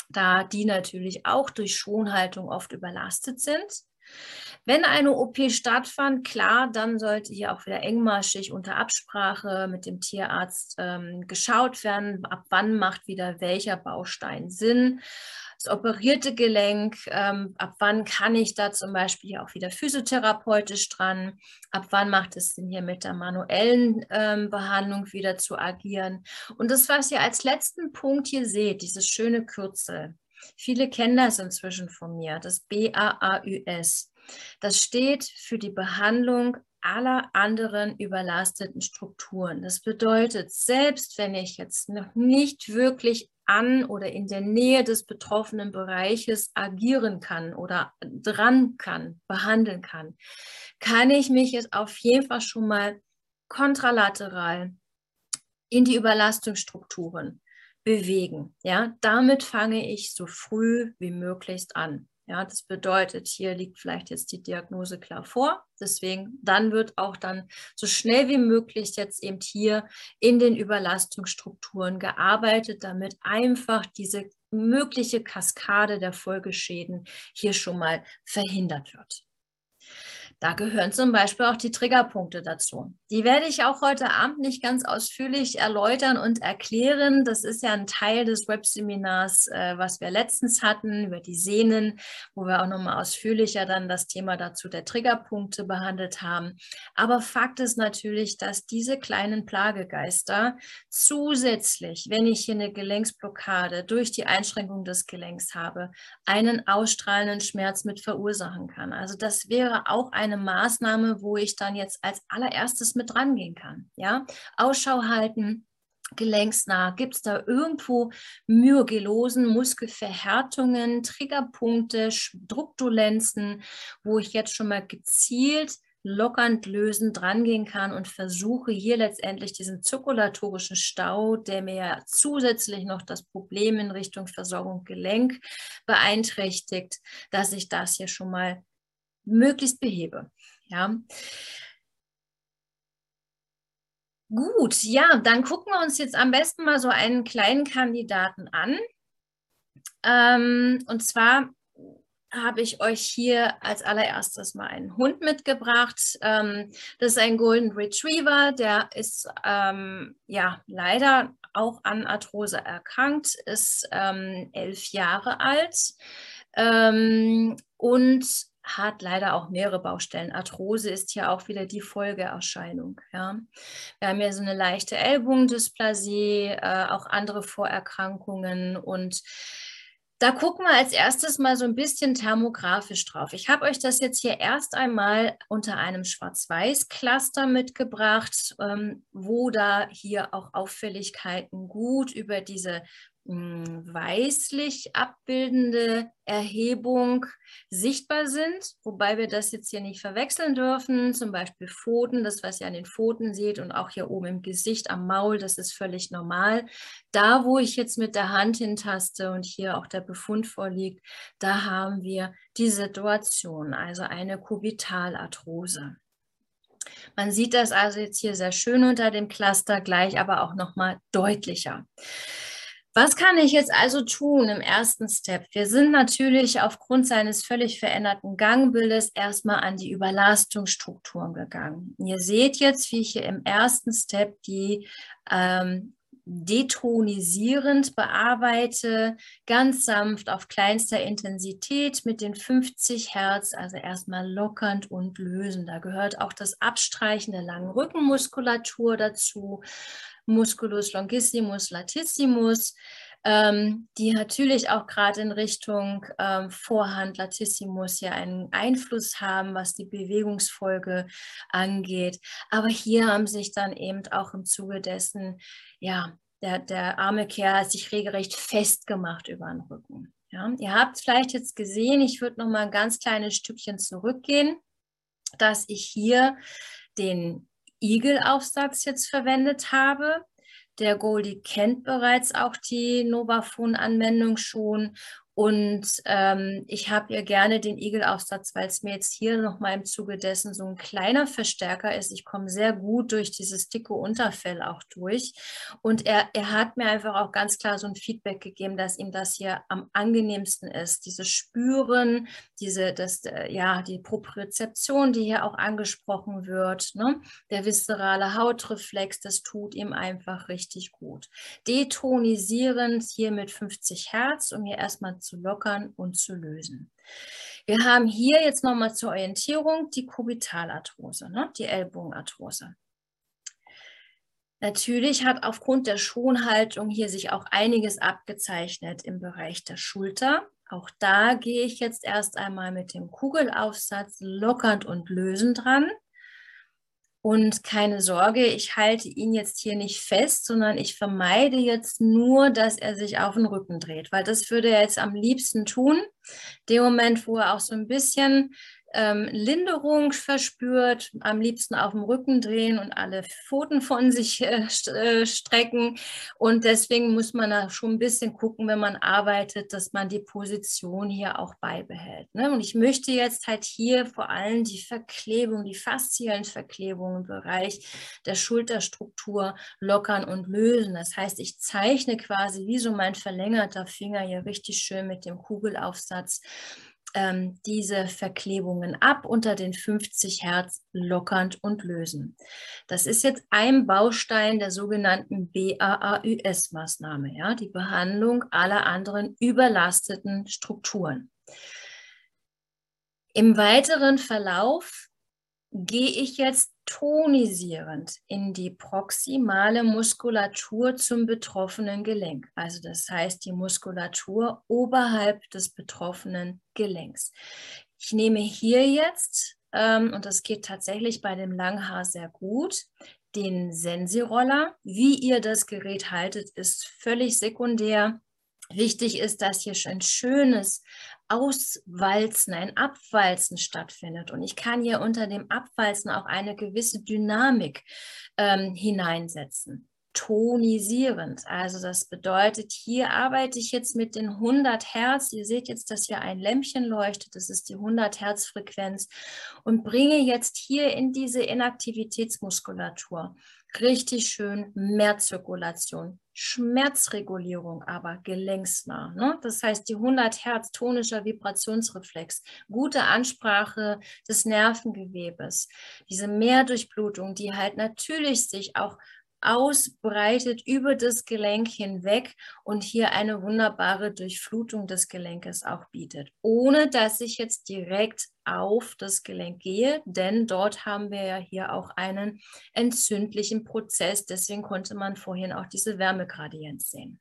da die natürlich auch durch Schonhaltung oft überlastet sind. Wenn eine OP stattfand, klar, dann sollte hier auch wieder engmaschig unter Absprache mit dem Tierarzt ähm, geschaut werden, ab wann macht wieder welcher Baustein Sinn. Das operierte Gelenk, ähm, ab wann kann ich da zum Beispiel auch wieder physiotherapeutisch dran, ab wann macht es Sinn, hier mit der manuellen ähm, Behandlung wieder zu agieren. Und das, was ihr als letzten Punkt hier seht, dieses schöne Kürzel, Viele kennen das inzwischen von mir, das BAAÜS. Das steht für die Behandlung aller anderen überlasteten Strukturen. Das bedeutet, selbst wenn ich jetzt noch nicht wirklich an oder in der Nähe des betroffenen Bereiches agieren kann oder dran kann, behandeln kann, kann ich mich jetzt auf jeden Fall schon mal kontralateral in die Überlastungsstrukturen bewegen. Ja, damit fange ich so früh wie möglichst an. Ja, das bedeutet, hier liegt vielleicht jetzt die Diagnose klar vor. Deswegen, dann wird auch dann so schnell wie möglich jetzt eben hier in den Überlastungsstrukturen gearbeitet, damit einfach diese mögliche Kaskade der Folgeschäden hier schon mal verhindert wird. Da gehören zum Beispiel auch die Triggerpunkte dazu. Die werde ich auch heute Abend nicht ganz ausführlich erläutern und erklären. Das ist ja ein Teil des Webseminars, äh, was wir letztens hatten über die Sehnen, wo wir auch nochmal ausführlicher dann das Thema dazu der Triggerpunkte behandelt haben. Aber Fakt ist natürlich, dass diese kleinen Plagegeister zusätzlich, wenn ich hier eine Gelenksblockade durch die Einschränkung des Gelenks habe, einen ausstrahlenden Schmerz mit verursachen kann. Also das wäre auch ein eine Maßnahme, wo ich dann jetzt als allererstes mit rangehen kann. Ja, Ausschau halten, gelenksnah? Gibt es da irgendwo Myogelosen, Muskelverhärtungen, Triggerpunkte, Struktulenzen, wo ich jetzt schon mal gezielt lockernd lösend drangehen kann und versuche hier letztendlich diesen zirkulatorischen Stau, der mir ja zusätzlich noch das Problem in Richtung Versorgung Gelenk beeinträchtigt, dass ich das hier schon mal möglichst behebe. Ja. Gut, ja, dann gucken wir uns jetzt am besten mal so einen kleinen Kandidaten an. Ähm, und zwar habe ich euch hier als allererstes mal einen Hund mitgebracht. Ähm, das ist ein Golden Retriever, der ist ähm, ja leider auch an Arthrose erkrankt, ist ähm, elf Jahre alt ähm, und hat leider auch mehrere Baustellen. Arthrose ist ja auch wieder die Folgeerscheinung. Ja. Wir haben ja so eine leichte Ellbogendysplasie, äh, auch andere Vorerkrankungen und da gucken wir als erstes mal so ein bisschen thermografisch drauf. Ich habe euch das jetzt hier erst einmal unter einem Schwarz-Weiß-Cluster mitgebracht, ähm, wo da hier auch Auffälligkeiten gut über diese weißlich abbildende Erhebung sichtbar sind, wobei wir das jetzt hier nicht verwechseln dürfen. Zum Beispiel Pfoten, das, was ihr an den Pfoten seht und auch hier oben im Gesicht, am Maul, das ist völlig normal. Da, wo ich jetzt mit der Hand hintaste und hier auch der Befund vorliegt, da haben wir die Situation, also eine Kubitalarthrose. Man sieht das also jetzt hier sehr schön unter dem Cluster, gleich aber auch nochmal deutlicher. Was kann ich jetzt also tun im ersten Step? Wir sind natürlich aufgrund seines völlig veränderten Gangbildes erstmal an die Überlastungsstrukturen gegangen. Ihr seht jetzt, wie ich hier im ersten Step die ähm, detonisierend bearbeite, ganz sanft auf kleinster Intensität mit den 50 Hertz, also erstmal lockernd und lösend. Da gehört auch das Abstreichen der langen Rückenmuskulatur dazu. Musculus longissimus latissimus, ähm, die natürlich auch gerade in Richtung ähm, Vorhand latissimus ja einen Einfluss haben, was die Bewegungsfolge angeht. Aber hier haben sich dann eben auch im Zuge dessen, ja, der, der arme Kerl hat sich regelrecht festgemacht über den Rücken. Ja, ihr habt vielleicht jetzt gesehen, ich würde noch mal ein ganz kleines Stückchen zurückgehen, dass ich hier den Igel-Aufsatz jetzt verwendet habe. Der Goldie kennt bereits auch die Novafone-Anwendung schon und ähm, ich habe ihr gerne den Igelaufsatz, weil es mir jetzt hier nochmal im Zuge dessen so ein kleiner Verstärker ist. Ich komme sehr gut durch dieses dicke Unterfell auch durch. Und er, er hat mir einfach auch ganz klar so ein Feedback gegeben, dass ihm das hier am angenehmsten ist. Dieses Spüren, diese, das, äh, ja, die Propriozeption, die hier auch angesprochen wird, ne? der viszerale Hautreflex, das tut ihm einfach richtig gut. Detonisierend hier mit 50 Hertz, um hier erstmal zu lockern und zu lösen. Wir haben hier jetzt nochmal zur Orientierung die Kubitalarthrose, ne? die Ellbogenarthrose. Natürlich hat aufgrund der Schonhaltung hier sich auch einiges abgezeichnet im Bereich der Schulter. Auch da gehe ich jetzt erst einmal mit dem Kugelaufsatz lockernd und lösend dran. Und keine Sorge, ich halte ihn jetzt hier nicht fest, sondern ich vermeide jetzt nur, dass er sich auf den Rücken dreht, weil das würde er jetzt am liebsten tun. Dem Moment, wo er auch so ein bisschen ähm, Linderung verspürt, am liebsten auf dem Rücken drehen und alle Pfoten von sich äh, äh, strecken. Und deswegen muss man da schon ein bisschen gucken, wenn man arbeitet, dass man die Position hier auch beibehält. Ne? Und ich möchte jetzt halt hier vor allem die Verklebung, die fasziellen Verklebungen im Bereich der Schulterstruktur lockern und lösen. Das heißt, ich zeichne quasi wie so mein verlängerter Finger hier richtig schön mit dem Kugelaufsatz ähm, diese Verklebungen ab unter den 50 Hertz lockernd und lösen. Das ist jetzt ein Baustein der sogenannten BAAÜS-Maßnahme, ja, die Behandlung aller anderen überlasteten Strukturen. Im weiteren Verlauf gehe ich jetzt tonisierend in die proximale Muskulatur zum betroffenen Gelenk. Also das heißt die Muskulatur oberhalb des betroffenen Gelenks. Ich nehme hier jetzt, ähm, und das geht tatsächlich bei dem Langhaar sehr gut, den Sensiroller. Wie ihr das Gerät haltet, ist völlig sekundär. Wichtig ist, dass hier ein schönes Auswalzen, ein Abwalzen stattfindet. Und ich kann hier unter dem Abwalzen auch eine gewisse Dynamik ähm, hineinsetzen. Tonisierend. Also das bedeutet, hier arbeite ich jetzt mit den 100 Hertz. Ihr seht jetzt, dass hier ein Lämpchen leuchtet. Das ist die 100 Hertz Frequenz und bringe jetzt hier in diese Inaktivitätsmuskulatur richtig schön mehr Zirkulation, Schmerzregulierung aber gelenksnah. Ne? Das heißt, die 100 Hertz tonischer Vibrationsreflex, gute Ansprache des Nervengewebes, diese Mehrdurchblutung, die halt natürlich sich auch ausbreitet über das Gelenk hinweg und hier eine wunderbare Durchflutung des Gelenkes auch bietet, ohne dass ich jetzt direkt auf das Gelenk gehe, denn dort haben wir ja hier auch einen entzündlichen Prozess. Deswegen konnte man vorhin auch diese Wärmegradienz sehen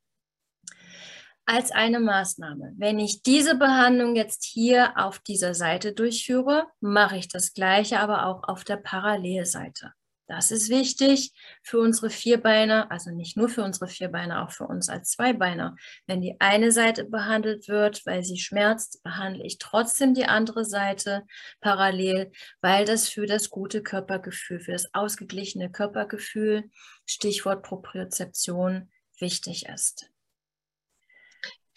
als eine Maßnahme. Wenn ich diese Behandlung jetzt hier auf dieser Seite durchführe, mache ich das gleiche aber auch auf der Parallelseite. Das ist wichtig für unsere Vierbeiner, also nicht nur für unsere Vierbeiner, auch für uns als Zweibeiner. Wenn die eine Seite behandelt wird, weil sie schmerzt, behandle ich trotzdem die andere Seite parallel, weil das für das gute Körpergefühl, für das ausgeglichene Körpergefühl, Stichwort Propriozeption, wichtig ist.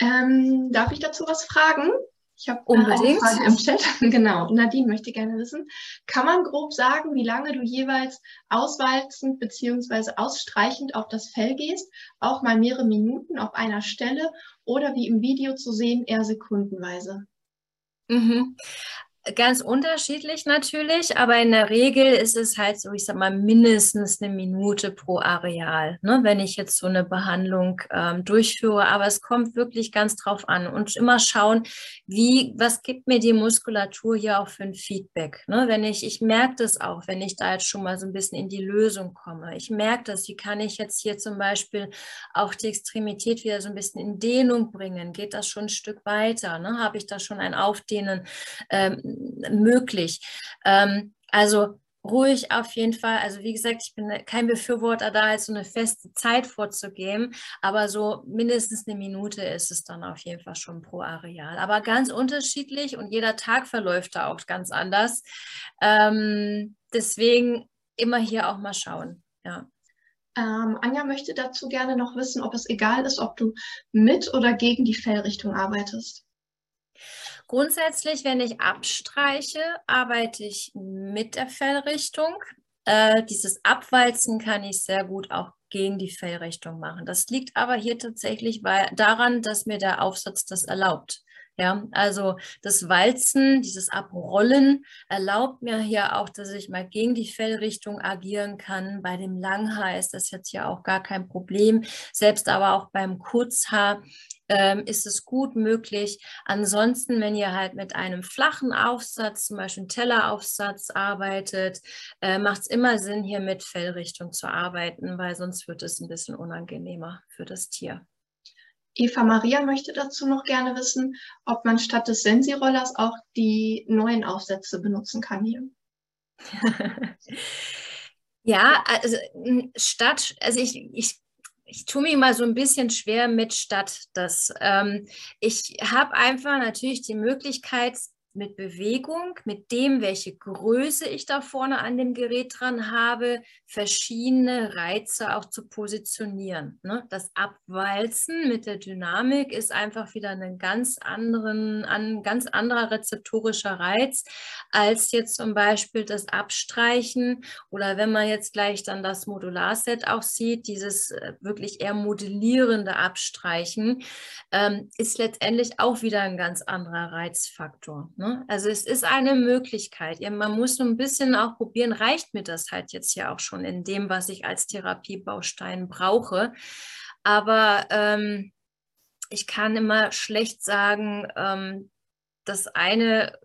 Ähm, darf ich dazu was fragen? Ich habe äh, eine Frage im Chat. [LAUGHS] genau. Nadine möchte gerne wissen, kann man grob sagen, wie lange du jeweils auswalzend bzw. ausstreichend auf das Fell gehst? Auch mal mehrere Minuten auf einer Stelle oder wie im Video zu sehen, eher sekundenweise? Mhm. Ganz unterschiedlich natürlich, aber in der Regel ist es halt so, ich sag mal, mindestens eine Minute pro Areal, ne, wenn ich jetzt so eine Behandlung ähm, durchführe. Aber es kommt wirklich ganz drauf an und immer schauen, wie, was gibt mir die Muskulatur hier auch für ein Feedback. Ne? Wenn ich, ich merke das auch, wenn ich da jetzt schon mal so ein bisschen in die Lösung komme. Ich merke das, wie kann ich jetzt hier zum Beispiel auch die Extremität wieder so ein bisschen in Dehnung bringen? Geht das schon ein Stück weiter? Ne? Habe ich da schon ein Aufdehnen? Ähm, möglich. Ähm, also ruhig auf jeden Fall. Also wie gesagt, ich bin kein Befürworter da, jetzt so eine feste Zeit vorzugeben, aber so mindestens eine Minute ist es dann auf jeden Fall schon pro Areal. Aber ganz unterschiedlich und jeder Tag verläuft da auch ganz anders. Ähm, deswegen immer hier auch mal schauen. Ja. Ähm, Anja möchte dazu gerne noch wissen, ob es egal ist, ob du mit oder gegen die Fellrichtung arbeitest. Grundsätzlich, wenn ich abstreiche, arbeite ich mit der Fellrichtung. Äh, dieses Abwalzen kann ich sehr gut auch gegen die Fellrichtung machen. Das liegt aber hier tatsächlich bei, daran, dass mir der Aufsatz das erlaubt. Ja, also das Walzen, dieses Abrollen erlaubt mir hier auch, dass ich mal gegen die Fellrichtung agieren kann. Bei dem Langhaar ist das jetzt ja auch gar kein Problem. Selbst aber auch beim Kurzhaar ähm, ist es gut möglich. Ansonsten, wenn ihr halt mit einem flachen Aufsatz, zum Beispiel Telleraufsatz arbeitet, äh, macht es immer Sinn, hier mit Fellrichtung zu arbeiten, weil sonst wird es ein bisschen unangenehmer für das Tier. Eva Maria möchte dazu noch gerne wissen, ob man statt des Sensi-Rollers auch die neuen Aufsätze benutzen kann hier. [LAUGHS] ja, also statt, also ich, ich, ich tue mich mal so ein bisschen schwer mit statt das. Ähm, ich habe einfach natürlich die Möglichkeit, mit Bewegung, mit dem, welche Größe ich da vorne an dem Gerät dran habe, verschiedene Reize auch zu positionieren. Ne? Das Abwalzen mit der Dynamik ist einfach wieder ein ganz, anderen, ein ganz anderer rezeptorischer Reiz als jetzt zum Beispiel das Abstreichen oder wenn man jetzt gleich dann das Modularset auch sieht, dieses äh, wirklich eher modellierende Abstreichen, ähm, ist letztendlich auch wieder ein ganz anderer Reizfaktor. Ne? Also es ist eine Möglichkeit. Ja, man muss so ein bisschen auch probieren, reicht mir das halt jetzt ja auch schon in dem, was ich als Therapiebaustein brauche. Aber ähm, ich kann immer schlecht sagen, ähm, das eine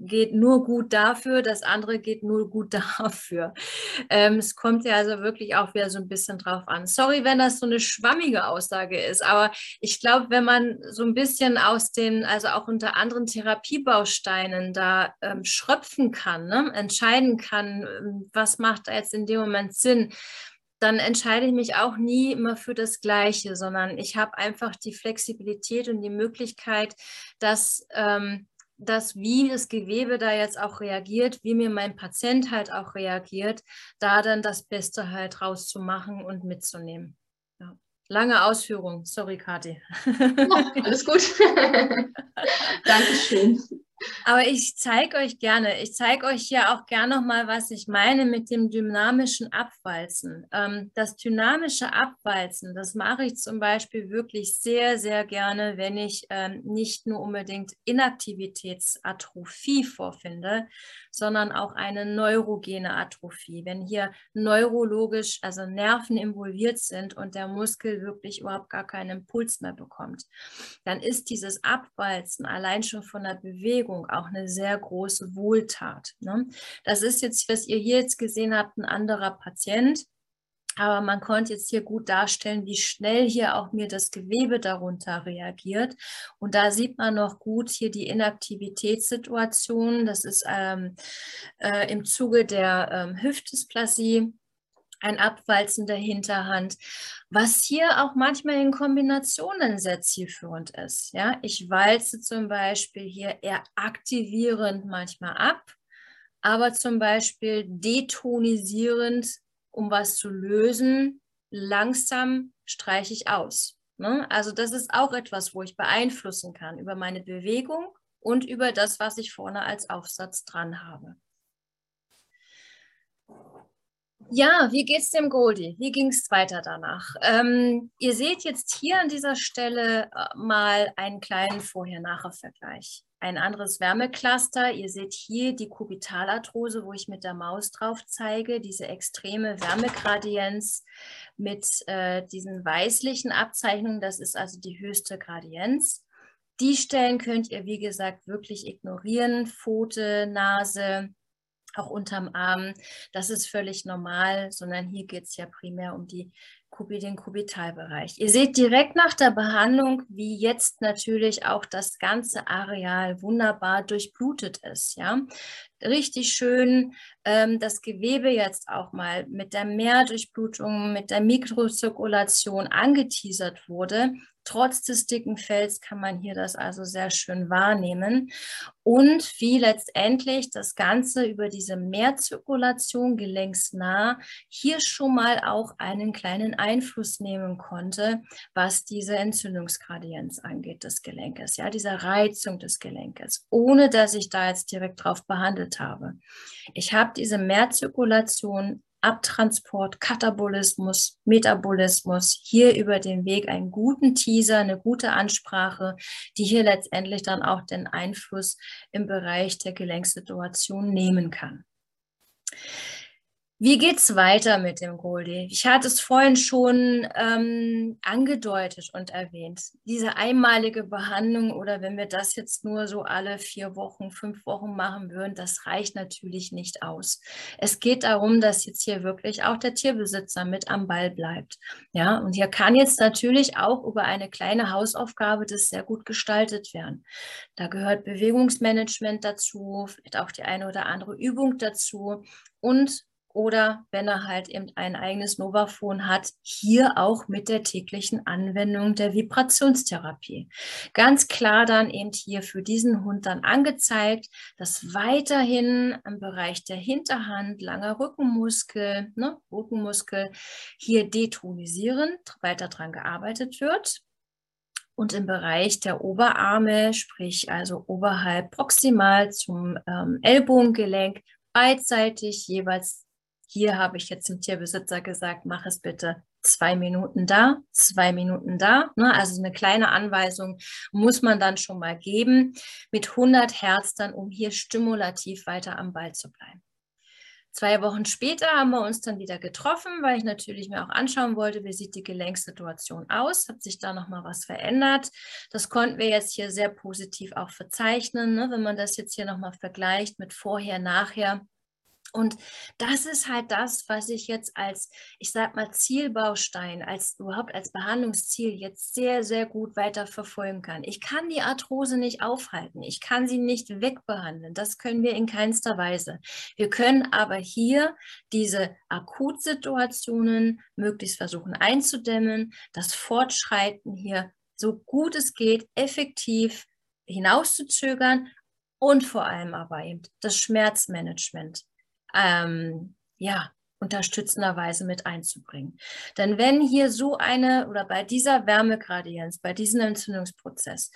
geht nur gut dafür, das andere geht nur gut [LAUGHS] dafür. Ähm, es kommt ja also wirklich auch wieder so ein bisschen drauf an. Sorry, wenn das so eine schwammige Aussage ist, aber ich glaube, wenn man so ein bisschen aus den, also auch unter anderen Therapiebausteinen da ähm, schröpfen kann, ne? entscheiden kann, ähm, was macht jetzt in dem Moment Sinn, dann entscheide ich mich auch nie immer für das Gleiche, sondern ich habe einfach die Flexibilität und die Möglichkeit, dass ähm, dass wie das Gewebe da jetzt auch reagiert, wie mir mein Patient halt auch reagiert, da dann das Beste halt rauszumachen und mitzunehmen. Ja. Lange Ausführung, sorry Kathi. Oh, [LAUGHS] alles gut. [LAUGHS] Dankeschön. Aber ich zeige euch gerne, ich zeige euch hier auch gerne nochmal, was ich meine mit dem dynamischen Abwalzen. Ähm, das dynamische Abwalzen, das mache ich zum Beispiel wirklich sehr, sehr gerne, wenn ich ähm, nicht nur unbedingt Inaktivitätsatrophie vorfinde, sondern auch eine neurogene Atrophie. Wenn hier neurologisch, also Nerven involviert sind und der Muskel wirklich überhaupt gar keinen Impuls mehr bekommt, dann ist dieses Abwalzen allein schon von der Bewegung auch eine sehr große Wohltat. Ne? Das ist jetzt, was ihr hier jetzt gesehen habt, ein anderer Patient. Aber man konnte jetzt hier gut darstellen, wie schnell hier auch mir das Gewebe darunter reagiert. Und da sieht man noch gut hier die Inaktivitätssituation. Das ist ähm, äh, im Zuge der ähm, Hüftdysplasie ein Abwalzen der Hinterhand, was hier auch manchmal in Kombinationen sehr zielführend ist. Ja, ich walze zum Beispiel hier eher aktivierend manchmal ab, aber zum Beispiel detonisierend um was zu lösen, langsam streiche ich aus. Ne? Also das ist auch etwas, wo ich beeinflussen kann über meine Bewegung und über das, was ich vorne als Aufsatz dran habe. Ja, wie geht's dem Goldie? Wie ging es weiter danach? Ähm, ihr seht jetzt hier an dieser Stelle äh, mal einen kleinen Vorher-Nachher-Vergleich ein anderes Wärmecluster. Ihr seht hier die Kubitalarthrose, wo ich mit der Maus drauf zeige, diese extreme Wärmegradienz mit äh, diesen weißlichen Abzeichnungen. Das ist also die höchste Gradienz. Die Stellen könnt ihr, wie gesagt, wirklich ignorieren. Pfote, Nase, auch unterm Arm. Das ist völlig normal, sondern hier geht es ja primär um die den Kubitalbereich. Ihr seht direkt nach der Behandlung, wie jetzt natürlich auch das ganze Areal wunderbar durchblutet ist. Ja? Richtig schön ähm, das Gewebe jetzt auch mal mit der Mehrdurchblutung, mit der Mikrozirkulation angeteasert wurde. Trotz des dicken Fells kann man hier das also sehr schön wahrnehmen. Und wie letztendlich das Ganze über diese Mehrzirkulation gelenksnah hier schon mal auch einen kleinen Einfluss nehmen konnte, was diese Entzündungsgradienz angeht des Gelenkes, ja, dieser Reizung des Gelenkes, ohne dass ich da jetzt direkt drauf behandelt habe. Ich habe diese Mehrzirkulation Abtransport, Katabolismus, Metabolismus, hier über den Weg einen guten Teaser, eine gute Ansprache, die hier letztendlich dann auch den Einfluss im Bereich der Gelenksituation nehmen kann. Wie geht's weiter mit dem Goldie? Ich hatte es vorhin schon ähm, angedeutet und erwähnt. Diese einmalige Behandlung oder wenn wir das jetzt nur so alle vier Wochen, fünf Wochen machen würden, das reicht natürlich nicht aus. Es geht darum, dass jetzt hier wirklich auch der Tierbesitzer mit am Ball bleibt. Ja, und hier kann jetzt natürlich auch über eine kleine Hausaufgabe das sehr gut gestaltet werden. Da gehört Bewegungsmanagement dazu, vielleicht auch die eine oder andere Übung dazu und oder wenn er halt eben ein eigenes Novafon hat, hier auch mit der täglichen Anwendung der Vibrationstherapie. Ganz klar dann eben hier für diesen Hund dann angezeigt, dass weiterhin im Bereich der Hinterhand, langer Rückenmuskel, ne, Rückenmuskel hier detonisierend weiter dran gearbeitet wird. Und im Bereich der Oberarme, sprich also oberhalb proximal zum ähm, Ellbogengelenk, beidseitig jeweils hier habe ich jetzt dem Tierbesitzer gesagt, mach es bitte zwei Minuten da, zwei Minuten da. Ne? Also eine kleine Anweisung muss man dann schon mal geben, mit 100 Hertz dann, um hier stimulativ weiter am Ball zu bleiben. Zwei Wochen später haben wir uns dann wieder getroffen, weil ich natürlich mir auch anschauen wollte, wie sieht die Gelenksituation aus, hat sich da nochmal was verändert. Das konnten wir jetzt hier sehr positiv auch verzeichnen, ne? wenn man das jetzt hier nochmal vergleicht mit vorher, nachher und das ist halt das, was ich jetzt als, ich sag mal, Zielbaustein, als überhaupt als Behandlungsziel jetzt sehr, sehr gut weiter verfolgen kann. Ich kann die Arthrose nicht aufhalten. Ich kann sie nicht wegbehandeln. Das können wir in keinster Weise. Wir können aber hier diese Akutsituationen möglichst versuchen einzudämmen, das Fortschreiten hier so gut es geht, effektiv hinauszuzögern und vor allem aber eben das Schmerzmanagement ähm, ja, unterstützenderweise mit einzubringen. Denn wenn hier so eine oder bei dieser Wärmegradienz, bei diesem Entzündungsprozess,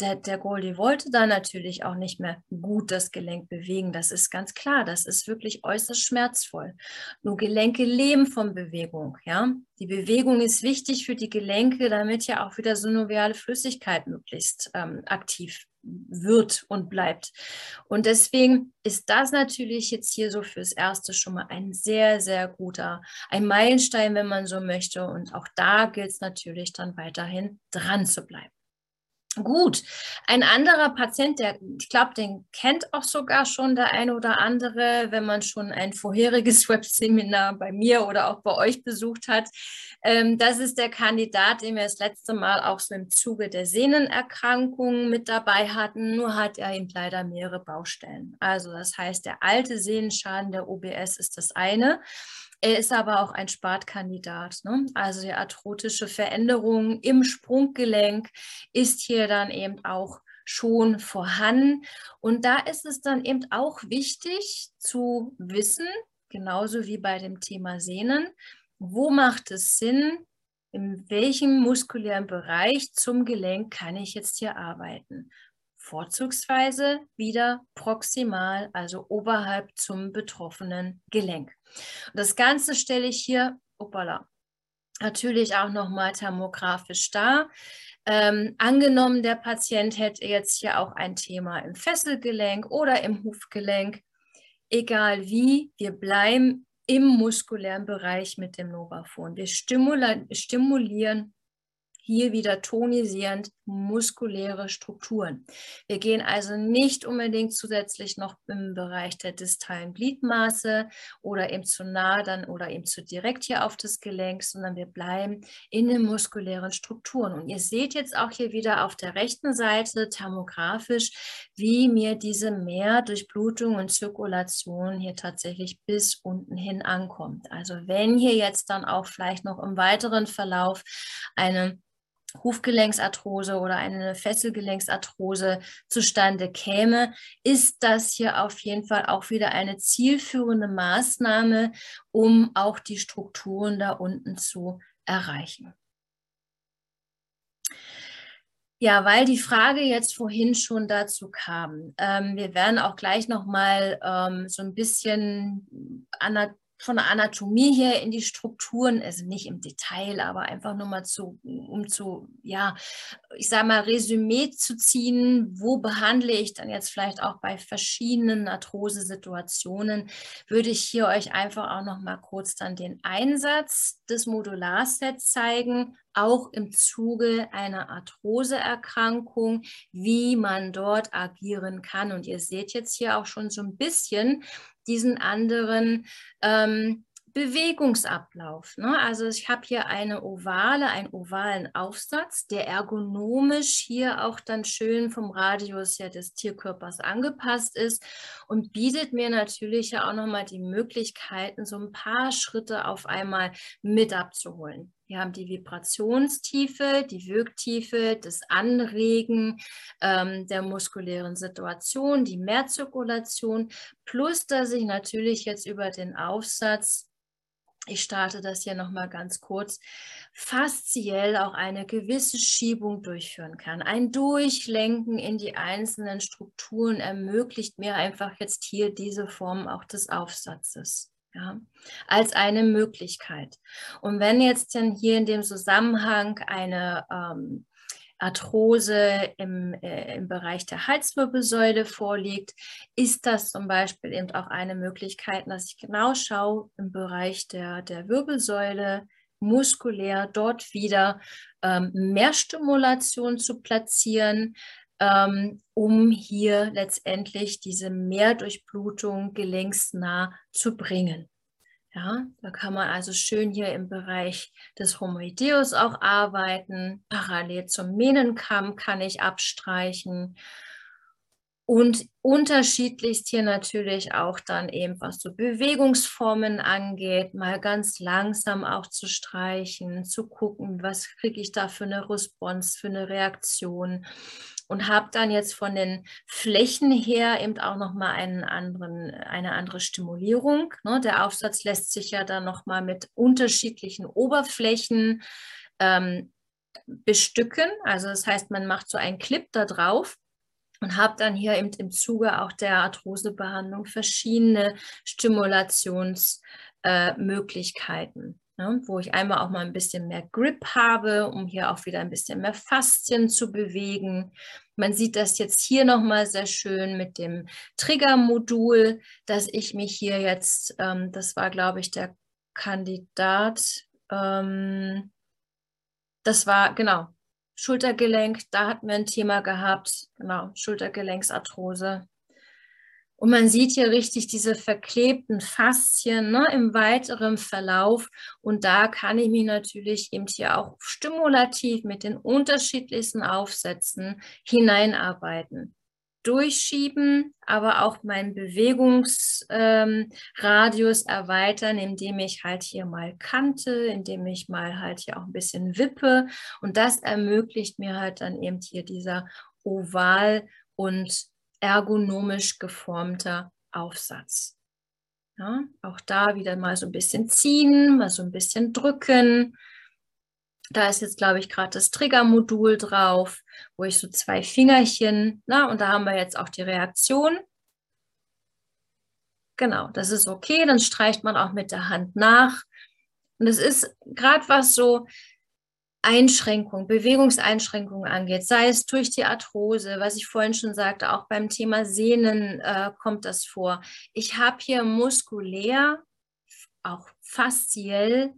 der, der Goldie wollte da natürlich auch nicht mehr gut das Gelenk bewegen. Das ist ganz klar. Das ist wirklich äußerst schmerzvoll. Nur Gelenke leben von Bewegung. Ja, die Bewegung ist wichtig für die Gelenke, damit ja auch wieder synoviale Flüssigkeit möglichst ähm, aktiv wird und bleibt. Und deswegen ist das natürlich jetzt hier so fürs Erste schon mal ein sehr, sehr guter, ein Meilenstein, wenn man so möchte. Und auch da gilt es natürlich dann weiterhin dran zu bleiben. Gut, ein anderer Patient, der, ich glaube, den kennt auch sogar schon der eine oder andere, wenn man schon ein vorheriges [LAUGHS] Webseminar bei mir oder auch bei euch besucht hat. Ähm, das ist der Kandidat, den wir das letzte Mal auch so im Zuge der Sehnenerkrankungen mit dabei hatten. Nur hat er eben leider mehrere Baustellen. Also das heißt, der alte Sehnenschaden der OBS ist das eine. Er ist aber auch ein Spartkandidat. Ne? Also die arthrotische Veränderung im Sprunggelenk ist hier dann eben auch schon vorhanden. Und da ist es dann eben auch wichtig zu wissen, genauso wie bei dem Thema Sehnen, wo macht es Sinn, in welchem muskulären Bereich zum Gelenk kann ich jetzt hier arbeiten vorzugsweise wieder proximal, also oberhalb zum betroffenen Gelenk. Und das Ganze stelle ich hier, opala, natürlich auch nochmal thermografisch dar. Ähm, angenommen, der Patient hätte jetzt hier auch ein Thema im Fesselgelenk oder im Hufgelenk. Egal wie, wir bleiben im muskulären Bereich mit dem Novafon. Wir stimulieren hier wieder tonisierend muskuläre Strukturen. Wir gehen also nicht unbedingt zusätzlich noch im Bereich der distalen Gliedmaße oder eben zu nah dann oder eben zu direkt hier auf das Gelenk, sondern wir bleiben in den muskulären Strukturen. Und ihr seht jetzt auch hier wieder auf der rechten Seite thermografisch, wie mir diese Mehrdurchblutung und Zirkulation hier tatsächlich bis unten hin ankommt. Also wenn hier jetzt dann auch vielleicht noch im weiteren Verlauf eine Hufgelenksarthrose oder eine Fesselgelenksarthrose zustande käme, ist das hier auf jeden Fall auch wieder eine zielführende Maßnahme, um auch die Strukturen da unten zu erreichen. Ja, weil die Frage jetzt vorhin schon dazu kam. Ähm, wir werden auch gleich nochmal ähm, so ein bisschen von der Anatomie her in die Strukturen, also nicht im Detail, aber einfach nur mal zu, um zu, ja, ich sage mal, Resümee zu ziehen, wo behandle ich dann jetzt vielleicht auch bei verschiedenen Arthrose-Situationen, würde ich hier euch einfach auch noch mal kurz dann den Einsatz des Modularsets zeigen, auch im Zuge einer Arthroseerkrankung, wie man dort agieren kann. Und ihr seht jetzt hier auch schon so ein bisschen, diesen anderen ähm, Bewegungsablauf. Ne? Also ich habe hier eine ovale, einen ovalen Aufsatz, der ergonomisch hier auch dann schön vom Radius her des Tierkörpers angepasst ist und bietet mir natürlich ja auch nochmal die Möglichkeiten, so ein paar Schritte auf einmal mit abzuholen. Wir haben die Vibrationstiefe, die Wirktiefe, das Anregen ähm, der muskulären Situation, die Mehrzirkulation, plus dass ich natürlich jetzt über den Aufsatz ich starte das hier nochmal ganz kurz, fasziell auch eine gewisse Schiebung durchführen kann. Ein Durchlenken in die einzelnen Strukturen ermöglicht mir einfach jetzt hier diese Form auch des Aufsatzes. Ja, als eine Möglichkeit. Und wenn jetzt denn hier in dem Zusammenhang eine ähm, Arthrose im, äh, im Bereich der Halswirbelsäule vorliegt, ist das zum Beispiel eben auch eine Möglichkeit, dass ich genau schaue im Bereich der, der Wirbelsäule, muskulär dort wieder ähm, mehr Stimulation zu platzieren, ähm, um hier letztendlich diese Mehrdurchblutung gelenksnah zu bringen. Ja, da kann man also schön hier im Bereich des Homoideus auch arbeiten. Parallel zum Mähnenkamm kann ich abstreichen. Und unterschiedlichst hier natürlich auch dann eben, was so Bewegungsformen angeht, mal ganz langsam auch zu streichen, zu gucken, was kriege ich da für eine Response, für eine Reaktion und habe dann jetzt von den Flächen her eben auch nochmal eine andere Stimulierung. Ne? Der Aufsatz lässt sich ja dann nochmal mit unterschiedlichen Oberflächen ähm, bestücken. Also das heißt, man macht so einen Clip da drauf und habe dann hier eben im Zuge auch der Arthrosebehandlung verschiedene Stimulationsmöglichkeiten. Äh, ne, wo ich einmal auch mal ein bisschen mehr Grip habe, um hier auch wieder ein bisschen mehr Faszien zu bewegen. Man sieht das jetzt hier nochmal sehr schön mit dem Triggermodul, dass ich mich hier jetzt, ähm, das war glaube ich der Kandidat, ähm, das war genau Schultergelenk, da hatten wir ein Thema gehabt, genau, Schultergelenksarthrose. Und man sieht hier richtig diese verklebten Faszien ne, im weiteren Verlauf. Und da kann ich mich natürlich eben hier auch stimulativ mit den unterschiedlichsten Aufsätzen hineinarbeiten. Durchschieben, aber auch meinen Bewegungsradius ähm, erweitern, indem ich halt hier mal kante, indem ich mal halt hier auch ein bisschen wippe. Und das ermöglicht mir halt dann eben hier dieser Oval- und ergonomisch geformter Aufsatz. Ja, auch da wieder mal so ein bisschen ziehen, mal so ein bisschen drücken. Da ist jetzt, glaube ich, gerade das Triggermodul drauf, wo ich so zwei Fingerchen, na, und da haben wir jetzt auch die Reaktion. Genau, das ist okay, dann streicht man auch mit der Hand nach. Und es ist gerade was so, Einschränkungen, Bewegungseinschränkungen angeht, sei es durch die Arthrose, was ich vorhin schon sagte, auch beim Thema Sehnen äh, kommt das vor. Ich habe hier muskulär, auch fasziell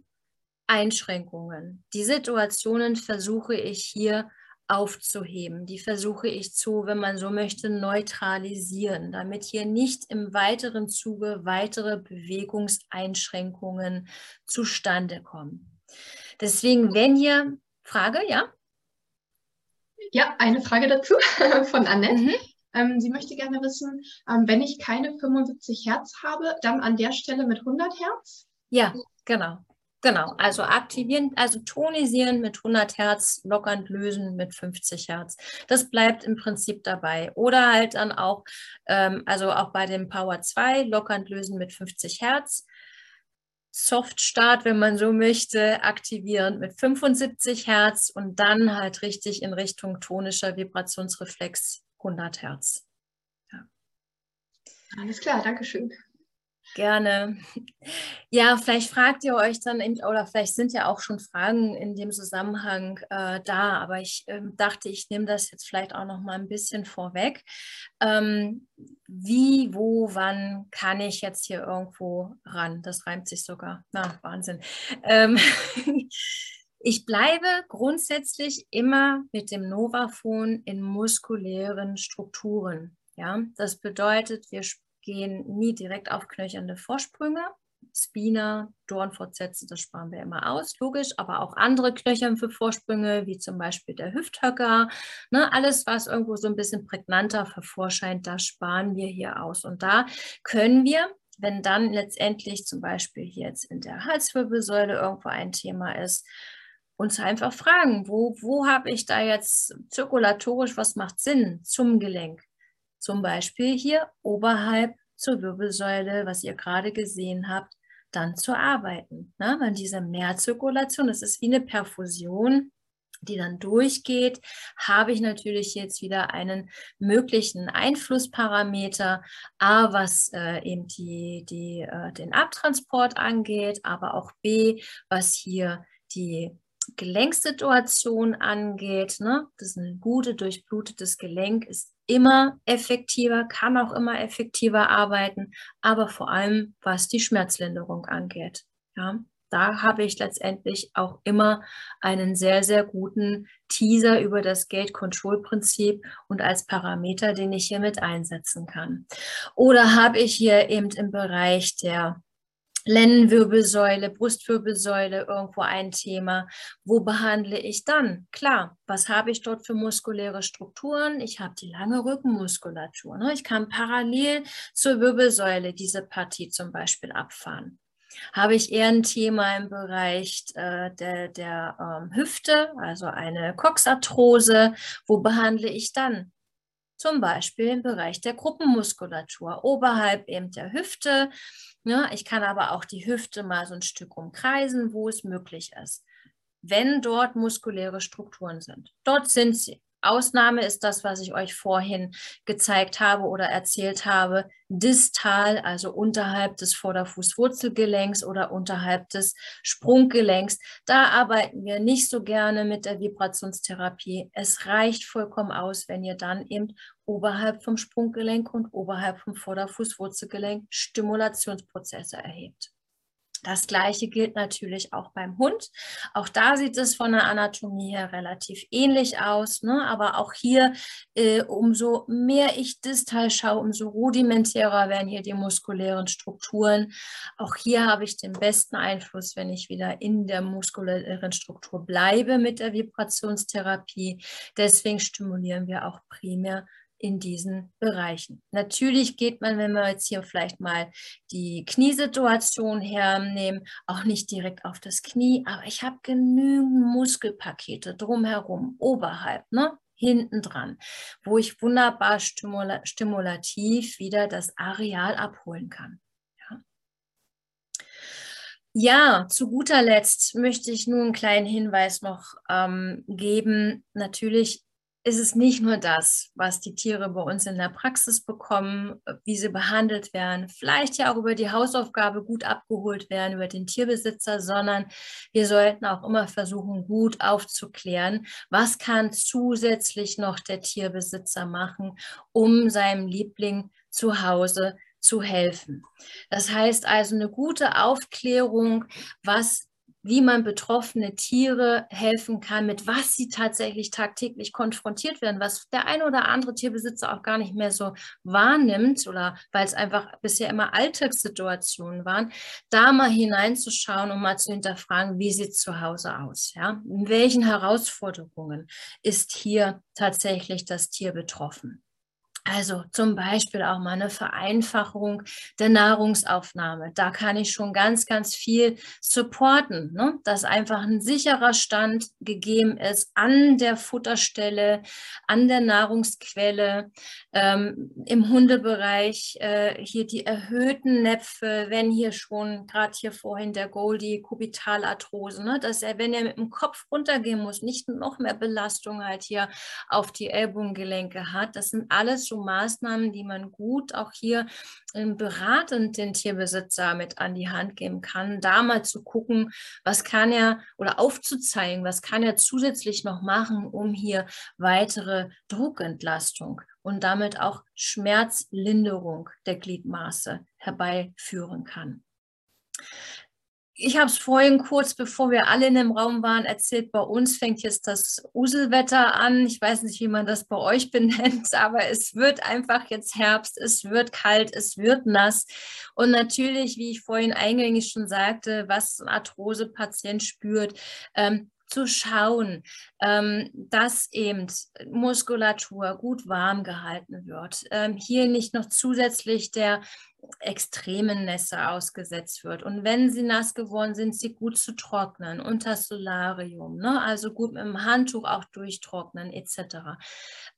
Einschränkungen. Die Situationen versuche ich hier aufzuheben. Die versuche ich zu, wenn man so möchte, neutralisieren, damit hier nicht im weiteren Zuge weitere Bewegungseinschränkungen zustande kommen. Deswegen, wenn ihr, Frage, ja? Ja, eine Frage dazu [LAUGHS] von Annette. Mhm. Ähm, sie möchte gerne wissen, ähm, wenn ich keine 75 Hertz habe, dann an der Stelle mit 100 Hertz? Ja, genau. Genau, also aktivieren, also tonisieren mit 100 Hertz, lockernd lösen mit 50 Hertz. Das bleibt im Prinzip dabei. Oder halt dann auch, ähm, also auch bei dem Power 2, lockernd lösen mit 50 Hertz. Soft-Start, wenn man so möchte, aktivieren mit 75 Hertz und dann halt richtig in Richtung tonischer Vibrationsreflex 100 Hertz. Ja. Alles klar, danke schön. Gerne. Ja, vielleicht fragt ihr euch dann, oder vielleicht sind ja auch schon Fragen in dem Zusammenhang äh, da, aber ich äh, dachte, ich nehme das jetzt vielleicht auch noch mal ein bisschen vorweg. Ähm, wie, wo, wann kann ich jetzt hier irgendwo ran? Das reimt sich sogar. Na, Wahnsinn. Ähm, [LAUGHS] ich bleibe grundsätzlich immer mit dem Novaphon in muskulären Strukturen. Ja, das bedeutet, wir gehen nie direkt auf knöchernde Vorsprünge. Spina, Dornfortsätze, das sparen wir immer aus, logisch, aber auch andere Knöchern für Vorsprünge, wie zum Beispiel der Hüfthöcker. Ne, alles, was irgendwo so ein bisschen prägnanter hervorscheint, das sparen wir hier aus. Und da können wir, wenn dann letztendlich zum Beispiel hier jetzt in der Halswirbelsäule irgendwo ein Thema ist, uns einfach fragen, wo, wo habe ich da jetzt zirkulatorisch, was macht Sinn zum Gelenk? Zum Beispiel hier oberhalb zur Wirbelsäule, was ihr gerade gesehen habt, dann zu arbeiten. Ne? Weil diese Mehrzirkulation, das ist wie eine Perfusion, die dann durchgeht, habe ich natürlich jetzt wieder einen möglichen Einflussparameter, A, was äh, eben die, die, äh, den Abtransport angeht, aber auch B, was hier die Gelenksituation angeht. Ne? Das ist ein gutes, durchblutetes Gelenk, ist immer effektiver, kann auch immer effektiver arbeiten, aber vor allem was die Schmerzlinderung angeht. Ja, da habe ich letztendlich auch immer einen sehr, sehr guten Teaser über das Gate-Control-Prinzip und als Parameter, den ich hier mit einsetzen kann. Oder habe ich hier eben im Bereich der Lendenwirbelsäule, Brustwirbelsäule irgendwo ein Thema. Wo behandle ich dann? Klar, was habe ich dort für muskuläre Strukturen? Ich habe die lange Rückenmuskulatur. Ne? Ich kann parallel zur Wirbelsäule diese Partie zum Beispiel abfahren. Habe ich eher ein Thema im Bereich äh, der, der ähm, Hüfte, also eine Coxarthrose, wo behandle ich dann? Zum Beispiel im Bereich der Gruppenmuskulatur, oberhalb eben der Hüfte, ne? ich kann aber auch die Hüfte mal so ein Stück umkreisen, wo es möglich ist. Wenn dort muskuläre Strukturen sind. Dort sind sie. Ausnahme ist das, was ich euch vorhin gezeigt habe oder erzählt habe, distal, also unterhalb des Vorderfußwurzelgelenks oder unterhalb des Sprunggelenks. Da arbeiten wir nicht so gerne mit der Vibrationstherapie. Es reicht vollkommen aus, wenn ihr dann eben oberhalb vom Sprunggelenk und oberhalb vom Vorderfußwurzelgelenk Stimulationsprozesse erhebt. Das gleiche gilt natürlich auch beim Hund. Auch da sieht es von der Anatomie her relativ ähnlich aus. Ne? Aber auch hier, äh, umso mehr ich distal schaue, umso rudimentärer werden hier die muskulären Strukturen. Auch hier habe ich den besten Einfluss, wenn ich wieder in der muskulären Struktur bleibe mit der Vibrationstherapie. Deswegen stimulieren wir auch primär in diesen Bereichen. Natürlich geht man, wenn wir jetzt hier vielleicht mal die Kniesituation hernehmen, auch nicht direkt auf das Knie, aber ich habe genügend Muskelpakete drumherum, oberhalb, ne? hinten dran, wo ich wunderbar stimula stimulativ wieder das Areal abholen kann. Ja. Zu guter Letzt möchte ich nur einen kleinen Hinweis noch ähm, geben. Natürlich ist es nicht nur das, was die Tiere bei uns in der Praxis bekommen, wie sie behandelt werden, vielleicht ja auch über die Hausaufgabe gut abgeholt werden, über den Tierbesitzer, sondern wir sollten auch immer versuchen, gut aufzuklären, was kann zusätzlich noch der Tierbesitzer machen, um seinem Liebling zu Hause zu helfen. Das heißt also eine gute Aufklärung, was wie man betroffene Tiere helfen kann, mit was sie tatsächlich tagtäglich konfrontiert werden, was der eine oder andere Tierbesitzer auch gar nicht mehr so wahrnimmt oder weil es einfach bisher immer Alltagssituationen waren, da mal hineinzuschauen und mal zu hinterfragen, wie sieht es zu Hause aus? Ja? In welchen Herausforderungen ist hier tatsächlich das Tier betroffen? Also zum Beispiel auch mal eine Vereinfachung der Nahrungsaufnahme. Da kann ich schon ganz, ganz viel supporten, ne? dass einfach ein sicherer Stand gegeben ist an der Futterstelle, an der Nahrungsquelle, ähm, im Hundebereich äh, hier die erhöhten Näpfe, wenn hier schon, gerade hier vorhin der Goldie, Kubitalarthrose, ne? dass er, wenn er mit dem Kopf runtergehen muss, nicht noch mehr Belastung halt hier auf die Ellbogengelenke hat. Das sind alles so Maßnahmen, die man gut auch hier beratend den Tierbesitzer mit an die Hand geben kann, da mal zu gucken, was kann er oder aufzuzeigen, was kann er zusätzlich noch machen, um hier weitere Druckentlastung und damit auch Schmerzlinderung der Gliedmaße herbeiführen kann. Ich habe es vorhin kurz, bevor wir alle in dem Raum waren, erzählt, bei uns fängt jetzt das Uselwetter an. Ich weiß nicht, wie man das bei euch [LAUGHS] benennt, aber es wird einfach jetzt Herbst, es wird kalt, es wird nass. Und natürlich, wie ich vorhin eingängig schon sagte, was ein Arthrose-Patient spürt, ähm, zu schauen, ähm, dass eben Muskulatur gut warm gehalten wird. Ähm, hier nicht noch zusätzlich der extremen Nässe ausgesetzt wird. Und wenn sie nass geworden sind, sie gut zu trocknen unter Solarium, ne? also gut mit dem Handtuch auch durchtrocknen etc.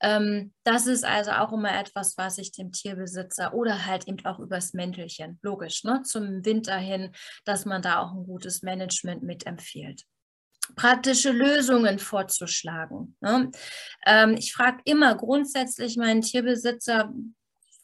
Ähm, das ist also auch immer etwas, was ich dem Tierbesitzer oder halt eben auch übers Mäntelchen, logisch, ne? zum Winter hin, dass man da auch ein gutes Management mitempfiehlt praktische Lösungen vorzuschlagen. Ne? Ähm, ich frage immer grundsätzlich meinen Tierbesitzer,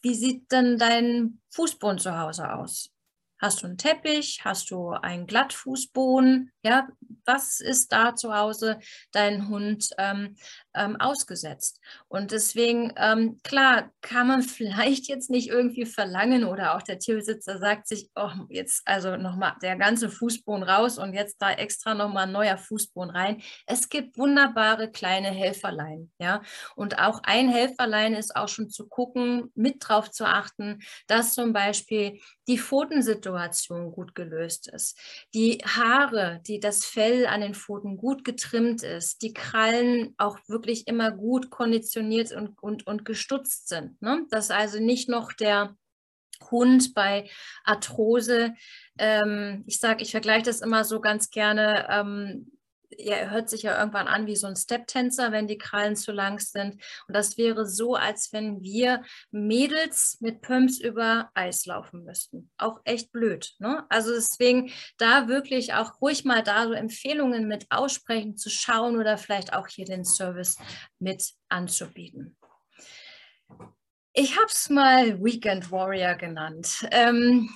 wie sieht denn dein Fußboden zu Hause aus? Hast du einen Teppich? Hast du einen Glattfußboden? Ja, was ist da zu Hause dein Hund ähm, ähm, ausgesetzt? Und deswegen, ähm, klar, kann man [LAUGHS] vielleicht jetzt nicht irgendwie verlangen oder auch der Tierbesitzer sagt sich, oh, jetzt also nochmal der ganze Fußboden raus und jetzt da extra nochmal ein neuer Fußboden rein. Es gibt wunderbare kleine Helferlein, ja. Und auch ein Helferlein ist auch schon zu gucken, mit drauf zu achten, dass zum Beispiel die Pfotensituation gut gelöst ist, die Haare, die das Fell an den Pfoten gut getrimmt ist, die Krallen auch wirklich immer gut konditioniert und, und, und gestutzt sind. Ne? Dass also nicht noch der Hund bei Arthrose, ähm, ich sage, ich vergleiche das immer so ganz gerne, ähm, er hört sich ja irgendwann an wie so ein Step-Tänzer, wenn die Krallen zu lang sind. Und das wäre so, als wenn wir Mädels mit Pumps über Eis laufen müssten. Auch echt blöd. Ne? Also deswegen da wirklich auch ruhig mal da so Empfehlungen mit aussprechen, zu schauen oder vielleicht auch hier den Service mit anzubieten. Ich habe es mal Weekend Warrior genannt. Ähm,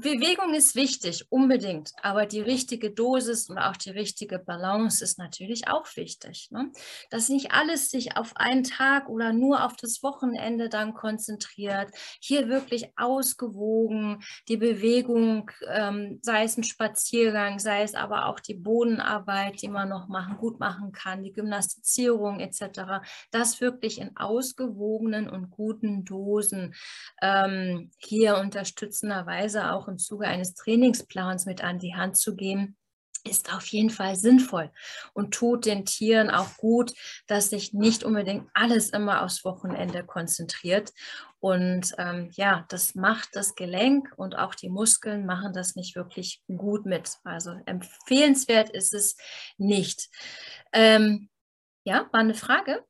Bewegung ist wichtig, unbedingt, aber die richtige Dosis und auch die richtige Balance ist natürlich auch wichtig. Ne? Dass nicht alles sich auf einen Tag oder nur auf das Wochenende dann konzentriert. Hier wirklich ausgewogen die Bewegung, ähm, sei es ein Spaziergang, sei es aber auch die Bodenarbeit, die man noch machen, gut machen kann, die Gymnastizierung etc. Das wirklich in ausgewogenen und guten Dosen ähm, hier unterstützenderweise auch im Zuge eines Trainingsplans mit an die Hand zu geben, ist auf jeden Fall sinnvoll und tut den Tieren auch gut, dass sich nicht unbedingt alles immer aufs Wochenende konzentriert. Und ähm, ja, das macht das Gelenk und auch die Muskeln machen das nicht wirklich gut mit. Also empfehlenswert ist es nicht. Ähm, ja, war eine Frage?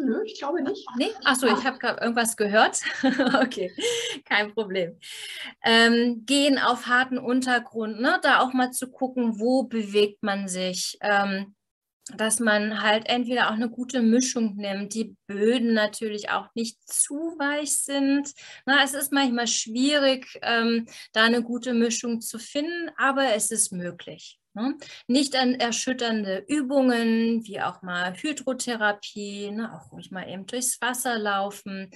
Nö, ich glaube nicht. Nee? Achso, ich habe gerade irgendwas gehört. [LAUGHS] okay, kein Problem. Ähm, gehen auf harten Untergrund, ne? da auch mal zu gucken, wo bewegt man sich. Ähm, dass man halt entweder auch eine gute Mischung nimmt, die Böden natürlich auch nicht zu weich sind. Na, es ist manchmal schwierig, ähm, da eine gute Mischung zu finden, aber es ist möglich. Ne? Nicht an erschütternde Übungen, wie auch mal Hydrotherapie, ne? auch ruhig mal eben durchs Wasser laufen.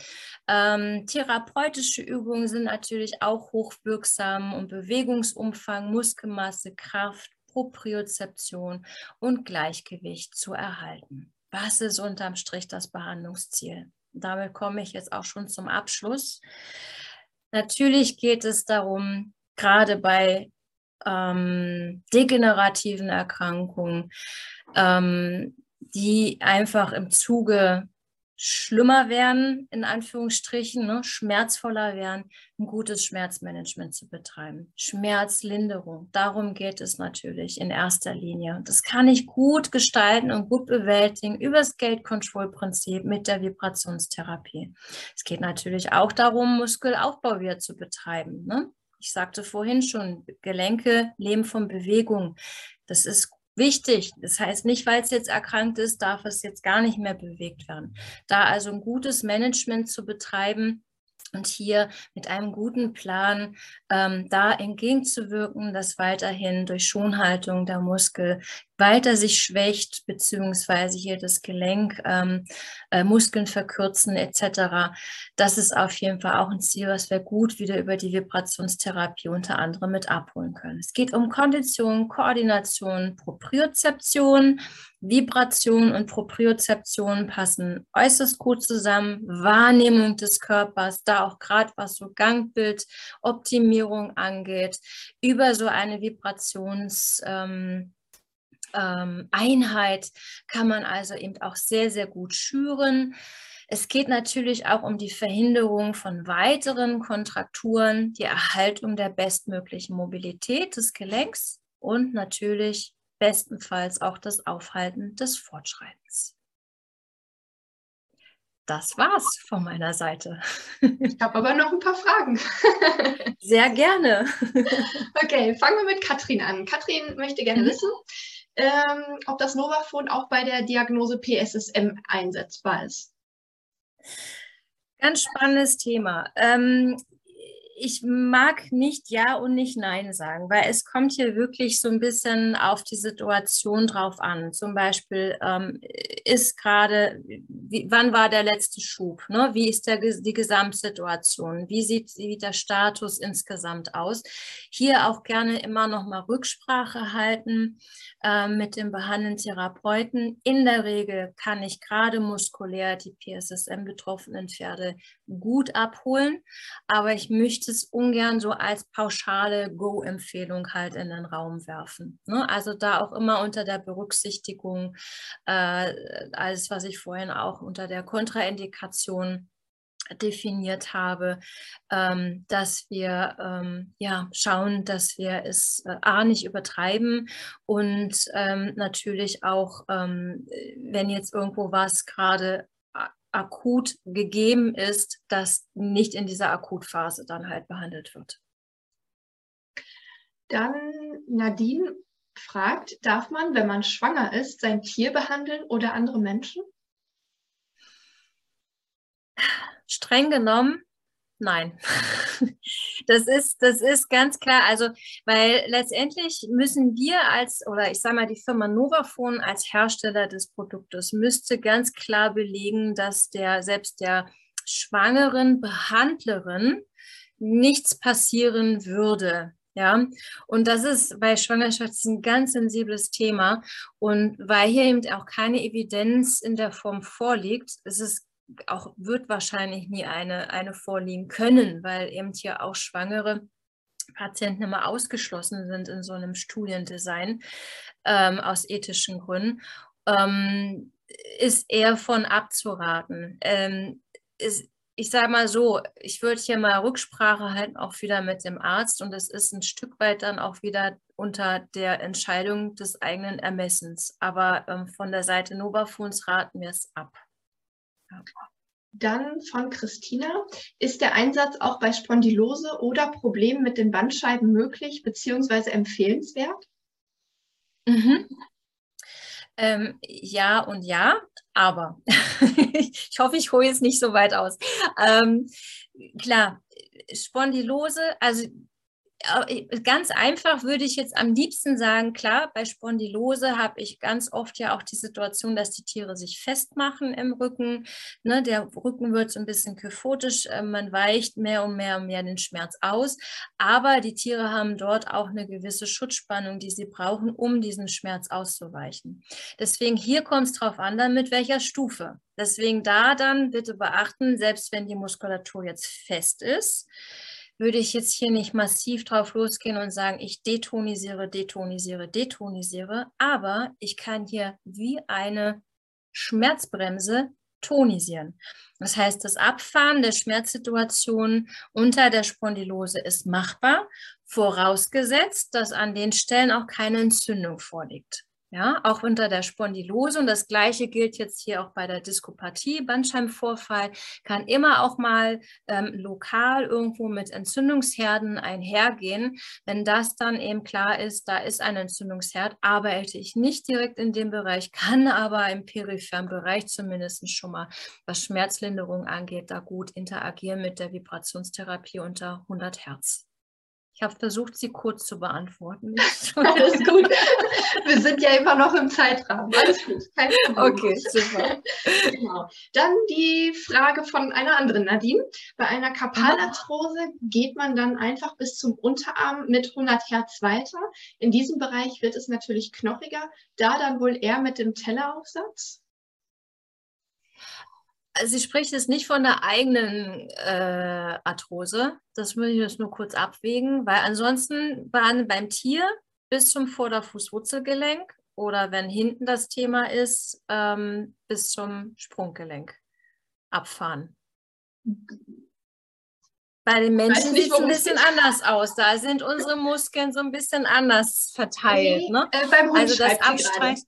Ähm, therapeutische Übungen sind natürlich auch hochwirksam, um Bewegungsumfang, Muskelmasse, Kraft, Propriozeption und Gleichgewicht zu erhalten. Was ist unterm Strich das Behandlungsziel? Damit komme ich jetzt auch schon zum Abschluss. Natürlich geht es darum, gerade bei ähm, degenerativen Erkrankungen, ähm, die einfach im Zuge schlimmer werden, in Anführungsstrichen, ne, schmerzvoller werden, ein gutes Schmerzmanagement zu betreiben. Schmerzlinderung, darum geht es natürlich in erster Linie. Das kann ich gut gestalten und gut bewältigen über das Gate-Control-Prinzip mit der Vibrationstherapie. Es geht natürlich auch darum, Muskelaufbau wieder zu betreiben. Ne? Ich sagte vorhin schon, Gelenke leben von Bewegung. Das ist wichtig. Das heißt nicht, weil es jetzt erkrankt ist, darf es jetzt gar nicht mehr bewegt werden. Da also ein gutes Management zu betreiben, und hier mit einem guten Plan ähm, da entgegenzuwirken, dass weiterhin durch Schonhaltung der Muskel weiter sich schwächt, beziehungsweise hier das Gelenk, ähm, äh, Muskeln verkürzen etc. Das ist auf jeden Fall auch ein Ziel, was wir gut wieder über die Vibrationstherapie unter anderem mit abholen können. Es geht um Kondition, Koordination, Propriozeption, Vibration und Propriozeption passen äußerst gut zusammen. Wahrnehmung des Körpers, da auch gerade was so Gangbildoptimierung angeht, über so eine Vibrations- ähm, ähm, Einheit kann man also eben auch sehr, sehr gut schüren. Es geht natürlich auch um die Verhinderung von weiteren Kontrakturen, die Erhaltung der bestmöglichen Mobilität des Gelenks und natürlich bestenfalls auch das Aufhalten des Fortschreitens. Das war's von meiner Seite. Ich habe aber noch ein paar Fragen. Sehr gerne. [LAUGHS] Okay, fangen wir mit Katrin an. Katrin möchte gerne mhm. wissen, ähm, ob das Novafon auch bei der Diagnose PSSM einsetzbar ist. Ganz spannendes Thema. Ähm, ich mag nicht Ja und nicht Nein sagen, weil es kommt hier wirklich so ein bisschen auf die Situation drauf an. Zum Beispiel ähm, ist gerade, wann war der letzte Schub? Ne? Wie ist der, die Gesamtsituation? Wie sieht, sieht der Status insgesamt aus? Hier auch gerne immer noch mal Rücksprache halten äh, mit dem behandelnden Therapeuten. In der Regel kann ich gerade muskulär die PSSM-betroffenen Pferde gut abholen, aber ich möchte es ungern so als pauschale Go-Empfehlung halt in den Raum werfen. Ne? Also da auch immer unter der Berücksichtigung, äh, alles, was ich vorhin auch unter der Kontraindikation definiert habe, ähm, dass wir ähm, ja, schauen, dass wir es äh, A nicht übertreiben und ähm, natürlich auch, ähm, wenn jetzt irgendwo was gerade akut gegeben ist, dass nicht in dieser Akutphase dann halt behandelt wird. Dann Nadine fragt, darf man, wenn man schwanger ist, sein Tier behandeln oder andere Menschen? Streng genommen Nein, [LAUGHS] das ist, das ist ganz klar. Also, weil letztendlich müssen wir als, oder ich sage mal, die Firma Novafone als Hersteller des Produktes müsste ganz klar belegen, dass der selbst der schwangeren Behandlerin nichts passieren würde. Ja, und das ist bei Schwangerschaft ein ganz sensibles Thema. Und weil hier eben auch keine Evidenz in der Form vorliegt, ist es auch wird wahrscheinlich nie eine, eine vorliegen können, weil eben hier auch schwangere Patienten immer ausgeschlossen sind in so einem Studiendesign ähm, aus ethischen Gründen, ähm, ist eher von abzuraten. Ähm, ist, ich sage mal so, ich würde hier mal Rücksprache halten, auch wieder mit dem Arzt und es ist ein Stück weit dann auch wieder unter der Entscheidung des eigenen Ermessens. Aber ähm, von der Seite Novafons raten wir es ab. Dann von Christina. Ist der Einsatz auch bei Spondylose oder Problemen mit den Bandscheiben möglich bzw. empfehlenswert? Mhm. Ähm, ja und ja, aber [LAUGHS] ich hoffe, ich hole jetzt nicht so weit aus. Ähm, klar, Spondylose, also ganz einfach würde ich jetzt am liebsten sagen, klar, bei Spondylose habe ich ganz oft ja auch die Situation, dass die Tiere sich festmachen im Rücken. Ne, der Rücken wird so ein bisschen kyphotisch, äh, man weicht mehr und mehr und mehr den Schmerz aus. Aber die Tiere haben dort auch eine gewisse Schutzspannung, die sie brauchen, um diesen Schmerz auszuweichen. Deswegen hier kommt es darauf an, dann mit welcher Stufe. Deswegen da dann bitte beachten, selbst wenn die Muskulatur jetzt fest ist, würde ich jetzt hier nicht massiv drauf losgehen und sagen, ich detonisiere, detonisiere, detonisiere, aber ich kann hier wie eine Schmerzbremse tonisieren. Das heißt, das Abfahren der Schmerzsituation unter der Spondylose ist machbar, vorausgesetzt, dass an den Stellen auch keine Entzündung vorliegt. Ja, auch unter der Spondylose und das gleiche gilt jetzt hier auch bei der Diskopathie, Bandscheibenvorfall, kann immer auch mal ähm, lokal irgendwo mit Entzündungsherden einhergehen. Wenn das dann eben klar ist, da ist ein Entzündungsherd, arbeite ich nicht direkt in dem Bereich, [LAUGHS] kann aber im peripheren Bereich zumindest schon mal, was Schmerzlinderung angeht, da gut interagieren mit der Vibrationstherapie unter 100 Hertz. Ich habe versucht, sie kurz zu beantworten. [LAUGHS] [LAUGHS] Alles gut. Wir sind ja immer noch im Zeitrahmen. Alles gut. Kein okay, super. genau. Dann die Frage von einer anderen Nadine. Bei einer Kappalarthrose geht man dann einfach bis zum Unterarm mit 100 Hertz weiter. In diesem Bereich wird es natürlich knochiger, da dann wohl eher mit dem Telleraufsatz. Also sie spricht jetzt nicht von der eigenen äh, Arthrose. Das muss ich jetzt nur kurz abwägen, weil ansonsten waren beim Tier bis zum Vorderfußwurzelgelenk oder wenn hinten das Thema ist, ähm, bis zum Sprunggelenk abfahren. Bei den Menschen sieht es ein bisschen anders aus. Da sind unsere Muskeln so ein bisschen anders verteilt. Nee, ne? äh, beim Hund also das Abstreichen.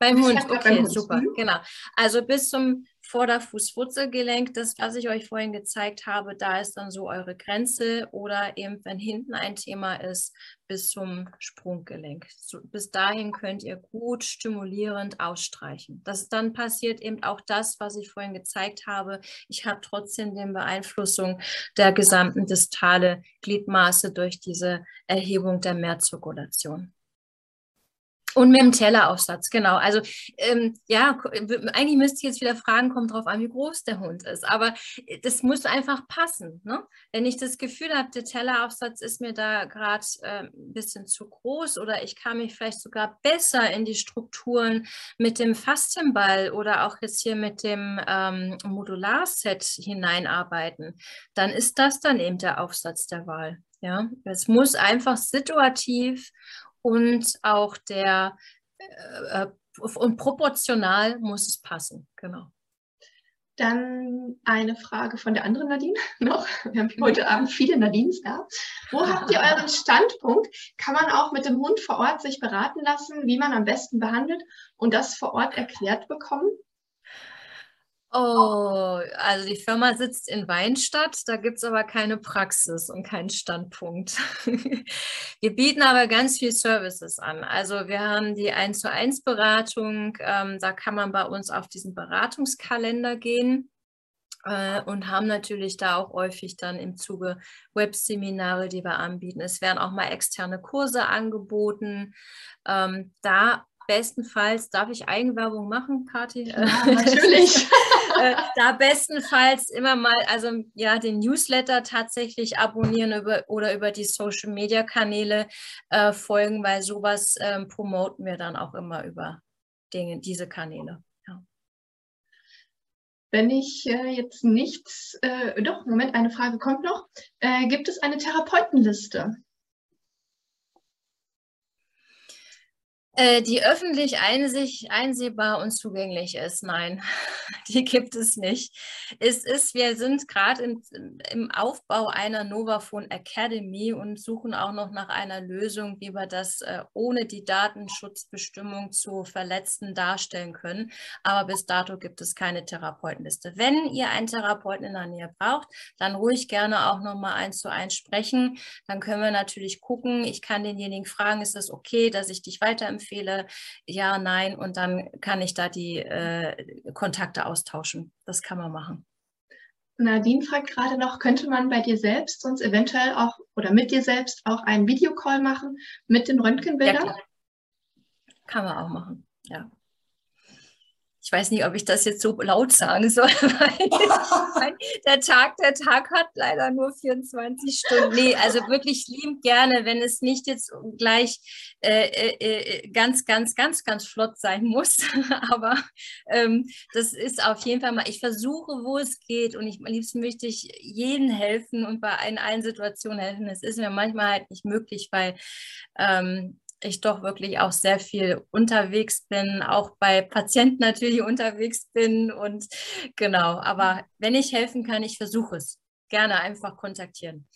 Beim Hund, okay, beim Hund. super, genau. Also bis zum Vorderfußwurzelgelenk, das, was ich euch vorhin gezeigt habe, da ist dann so eure Grenze oder eben, wenn hinten ein Thema ist, bis zum Sprunggelenk. So, bis dahin könnt ihr gut stimulierend ausstreichen. Das dann passiert eben auch das, was ich vorhin gezeigt habe. Ich habe trotzdem die Beeinflussung der gesamten distale Gliedmaße durch diese Erhebung der Mehrzirkulation. Und mit dem Telleraufsatz, genau. Also ähm, ja, eigentlich müsste ich jetzt wieder fragen, kommt drauf an, wie groß der Hund ist. Aber äh, das muss einfach passen. Ne? Wenn ich das Gefühl habe, der Telleraufsatz ist mir da gerade äh, ein bisschen zu groß oder ich kann mich vielleicht sogar besser in die Strukturen mit dem Fastenball oder auch jetzt hier mit dem ähm, Modularset hineinarbeiten, dann ist das dann eben der Aufsatz der Wahl. Ja, es muss einfach situativ und auch der äh, äh, und proportional muss es passen, genau. Dann eine Frage von der anderen Nadine [LAUGHS] noch. Wir haben heute Abend viele Nadines da. Wo habt ihr euren Standpunkt? Kann man auch mit dem Hund vor Ort sich beraten lassen, wie man am besten behandelt und das vor Ort erklärt bekommen? Oh, also die Firma sitzt in Weinstadt, da gibt es aber keine Praxis und keinen Standpunkt. [LAUGHS] wir bieten aber ganz viel Services an. Also wir haben die 1 zu 1 Beratung, ähm, da kann man bei uns auf diesen Beratungskalender gehen äh, und haben natürlich da auch häufig dann im Zuge Webseminare, die wir anbieten. Es werden auch mal externe Kurse angeboten. Ähm, da bestenfalls, darf ich Eigenwerbung machen, Kathi? Ja, [LAUGHS] natürlich. [LAUGHS] Äh, da bestenfalls immer mal, also ja, den Newsletter tatsächlich abonnieren über, oder über die Social Media Kanäle äh, folgen, weil sowas ähm, promoten wir dann auch immer über Dinge, diese Kanäle. Ja. Wenn ich äh, jetzt nichts, äh, doch, Moment, eine Frage kommt noch. Äh, gibt es eine Therapeutenliste? Äh, die öffentlich einsich, einsehbar und zugänglich ist. Nein, [LAUGHS] die gibt es nicht. Es ist, wir sind gerade im Aufbau einer Novaphone Academy und suchen auch noch nach einer Lösung, wie wir das äh, ohne die Datenschutzbestimmung zu verletzen darstellen können. Aber bis dato gibt es keine Therapeutenliste. Wenn ihr einen Therapeuten in der Nähe braucht, dann ruhig gerne auch nochmal eins zu eins sprechen. Dann können wir natürlich gucken. Ich kann denjenigen fragen, ist es okay, dass ich dich weiterempfehle? Empfehle, ja, nein, und dann kann ich da die äh, Kontakte austauschen. Das kann man machen. Nadine fragt gerade noch, könnte man bei dir selbst sonst eventuell auch oder mit dir selbst auch einen Videocall machen mit den Röntgenbildern? Ja, kann man auch machen, ja ich weiß nicht, ob ich das jetzt so laut sagen soll, [LAUGHS] weil der Tag, der Tag hat leider nur 24 Stunden. Nee, also wirklich liebend gerne, wenn es nicht jetzt gleich äh, äh, äh, ganz, ganz, ganz, ganz flott sein muss. [LAUGHS] Aber ähm, das ist auf jeden Fall mal, ich versuche, wo es geht und ich, am liebsten möchte ich jedem helfen und bei in allen Situationen helfen. Es ist mir manchmal halt nicht möglich, weil ähm, ich doch wirklich auch sehr viel unterwegs bin, auch bei Patienten natürlich [LAUGHS] unterwegs bin und genau, aber wenn ich helfen kann, ich versuche es. Gerne einfach kontaktieren.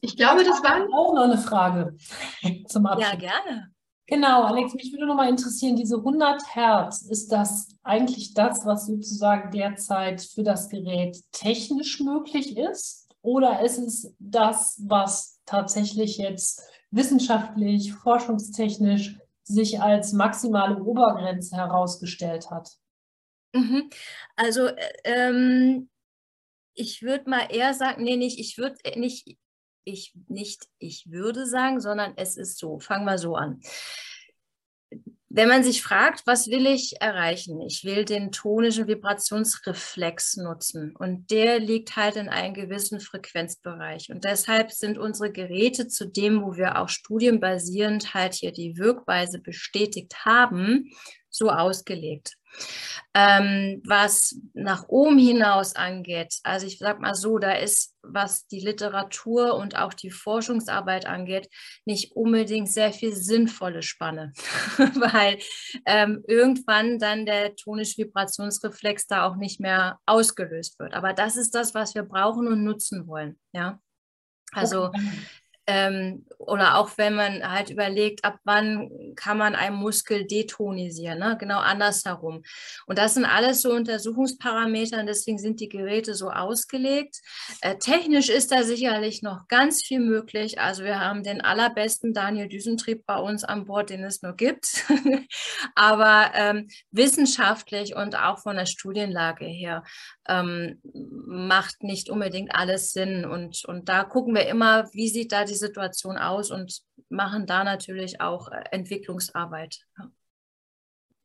Ich glaube, das war auch noch eine Frage [LAUGHS] zum Abschluss. Ja, gerne. Genau, Alex, mich würde noch mal interessieren, diese 100 Hertz, ist das eigentlich das, was sozusagen derzeit für das Gerät technisch möglich ist? Oder ist es das, was tatsächlich jetzt wissenschaftlich, forschungstechnisch sich als maximale Obergrenze herausgestellt hat? Mhm. Also äh, ähm, ich würde mal eher sagen, nee, nicht, ich würde nicht ich nicht, ich würde sagen, sondern es ist so. Fangen wir so an wenn man sich fragt, was will ich erreichen? Ich will den tonischen Vibrationsreflex nutzen und der liegt halt in einem gewissen Frequenzbereich. Und deshalb sind unsere Geräte zu dem, wo wir auch studienbasierend halt hier die Wirkweise bestätigt haben, so ausgelegt. Ähm, was nach oben hinaus angeht, also ich sage mal so, da ist, was die Literatur und auch die Forschungsarbeit angeht, nicht unbedingt sehr viel sinnvolle Spanne, [LAUGHS] weil ähm, irgendwann dann der tonisch-Vibrationsreflex da auch nicht mehr ausgelöst wird. Aber das ist das, was wir brauchen und nutzen wollen. Ja. Also. Ähm, oder auch wenn man halt überlegt, ab wann kann man einen Muskel detonisieren, ne? genau andersherum. Und das sind alles so Untersuchungsparameter und deswegen sind die Geräte so ausgelegt. Äh, technisch ist da sicherlich noch ganz viel möglich. Also wir haben den allerbesten Daniel Düsentrieb bei uns an Bord, den es nur gibt. [LAUGHS] Aber ähm, wissenschaftlich und auch von der Studienlage her ähm, macht nicht unbedingt alles Sinn. Und, und da gucken wir immer, wie sieht da die Situation aus und machen da natürlich auch äh, Entwicklungsarbeit.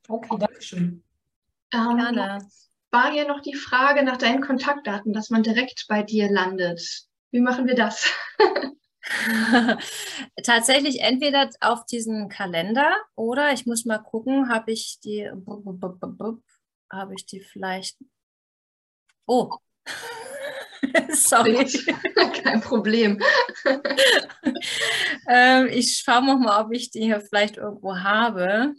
Okay, danke schön. Ähm, Gerne. War hier noch die Frage nach deinen Kontaktdaten, dass man direkt bei dir landet. Wie machen wir das? [LAUGHS] Tatsächlich entweder auf diesen Kalender oder ich muss mal gucken, habe ich die, habe ich die vielleicht Oh. [LAUGHS] Sorry. [LAUGHS] Kein Problem. [LAUGHS] ähm, ich schaue noch mal, ob ich die hier vielleicht irgendwo habe.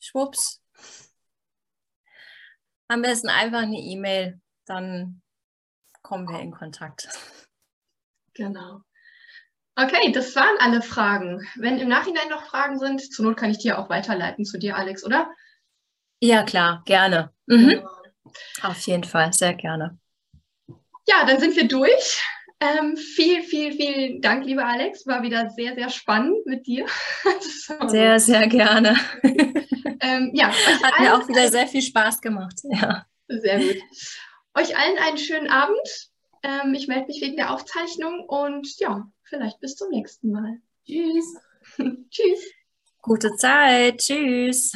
Schwupps. Am besten einfach eine E-Mail, dann kommen wir in Kontakt. Genau. Okay, das waren alle Fragen. Wenn im Nachhinein noch Fragen sind, zur Not kann ich dir auch weiterleiten zu dir, Alex, oder? Ja, klar, gerne. Mhm. Genau. Auf jeden Fall, sehr gerne. Ja, dann sind wir durch. Ähm, viel, viel, vielen Dank, lieber Alex. War wieder sehr, sehr spannend mit dir. [LAUGHS] sehr, sehr gerne. ähm, ja, [LAUGHS] hat mir auch wieder sehr viel Spaß gemacht. Ja. Sehr gut. Euch allen einen schönen Abend. Ähm, ich melde mich wegen der Aufzeichnung und ja, vielleicht bis zum nächsten Mal. Tschüss. [LAUGHS] Tschüss. Gute Zeit. Tschüss.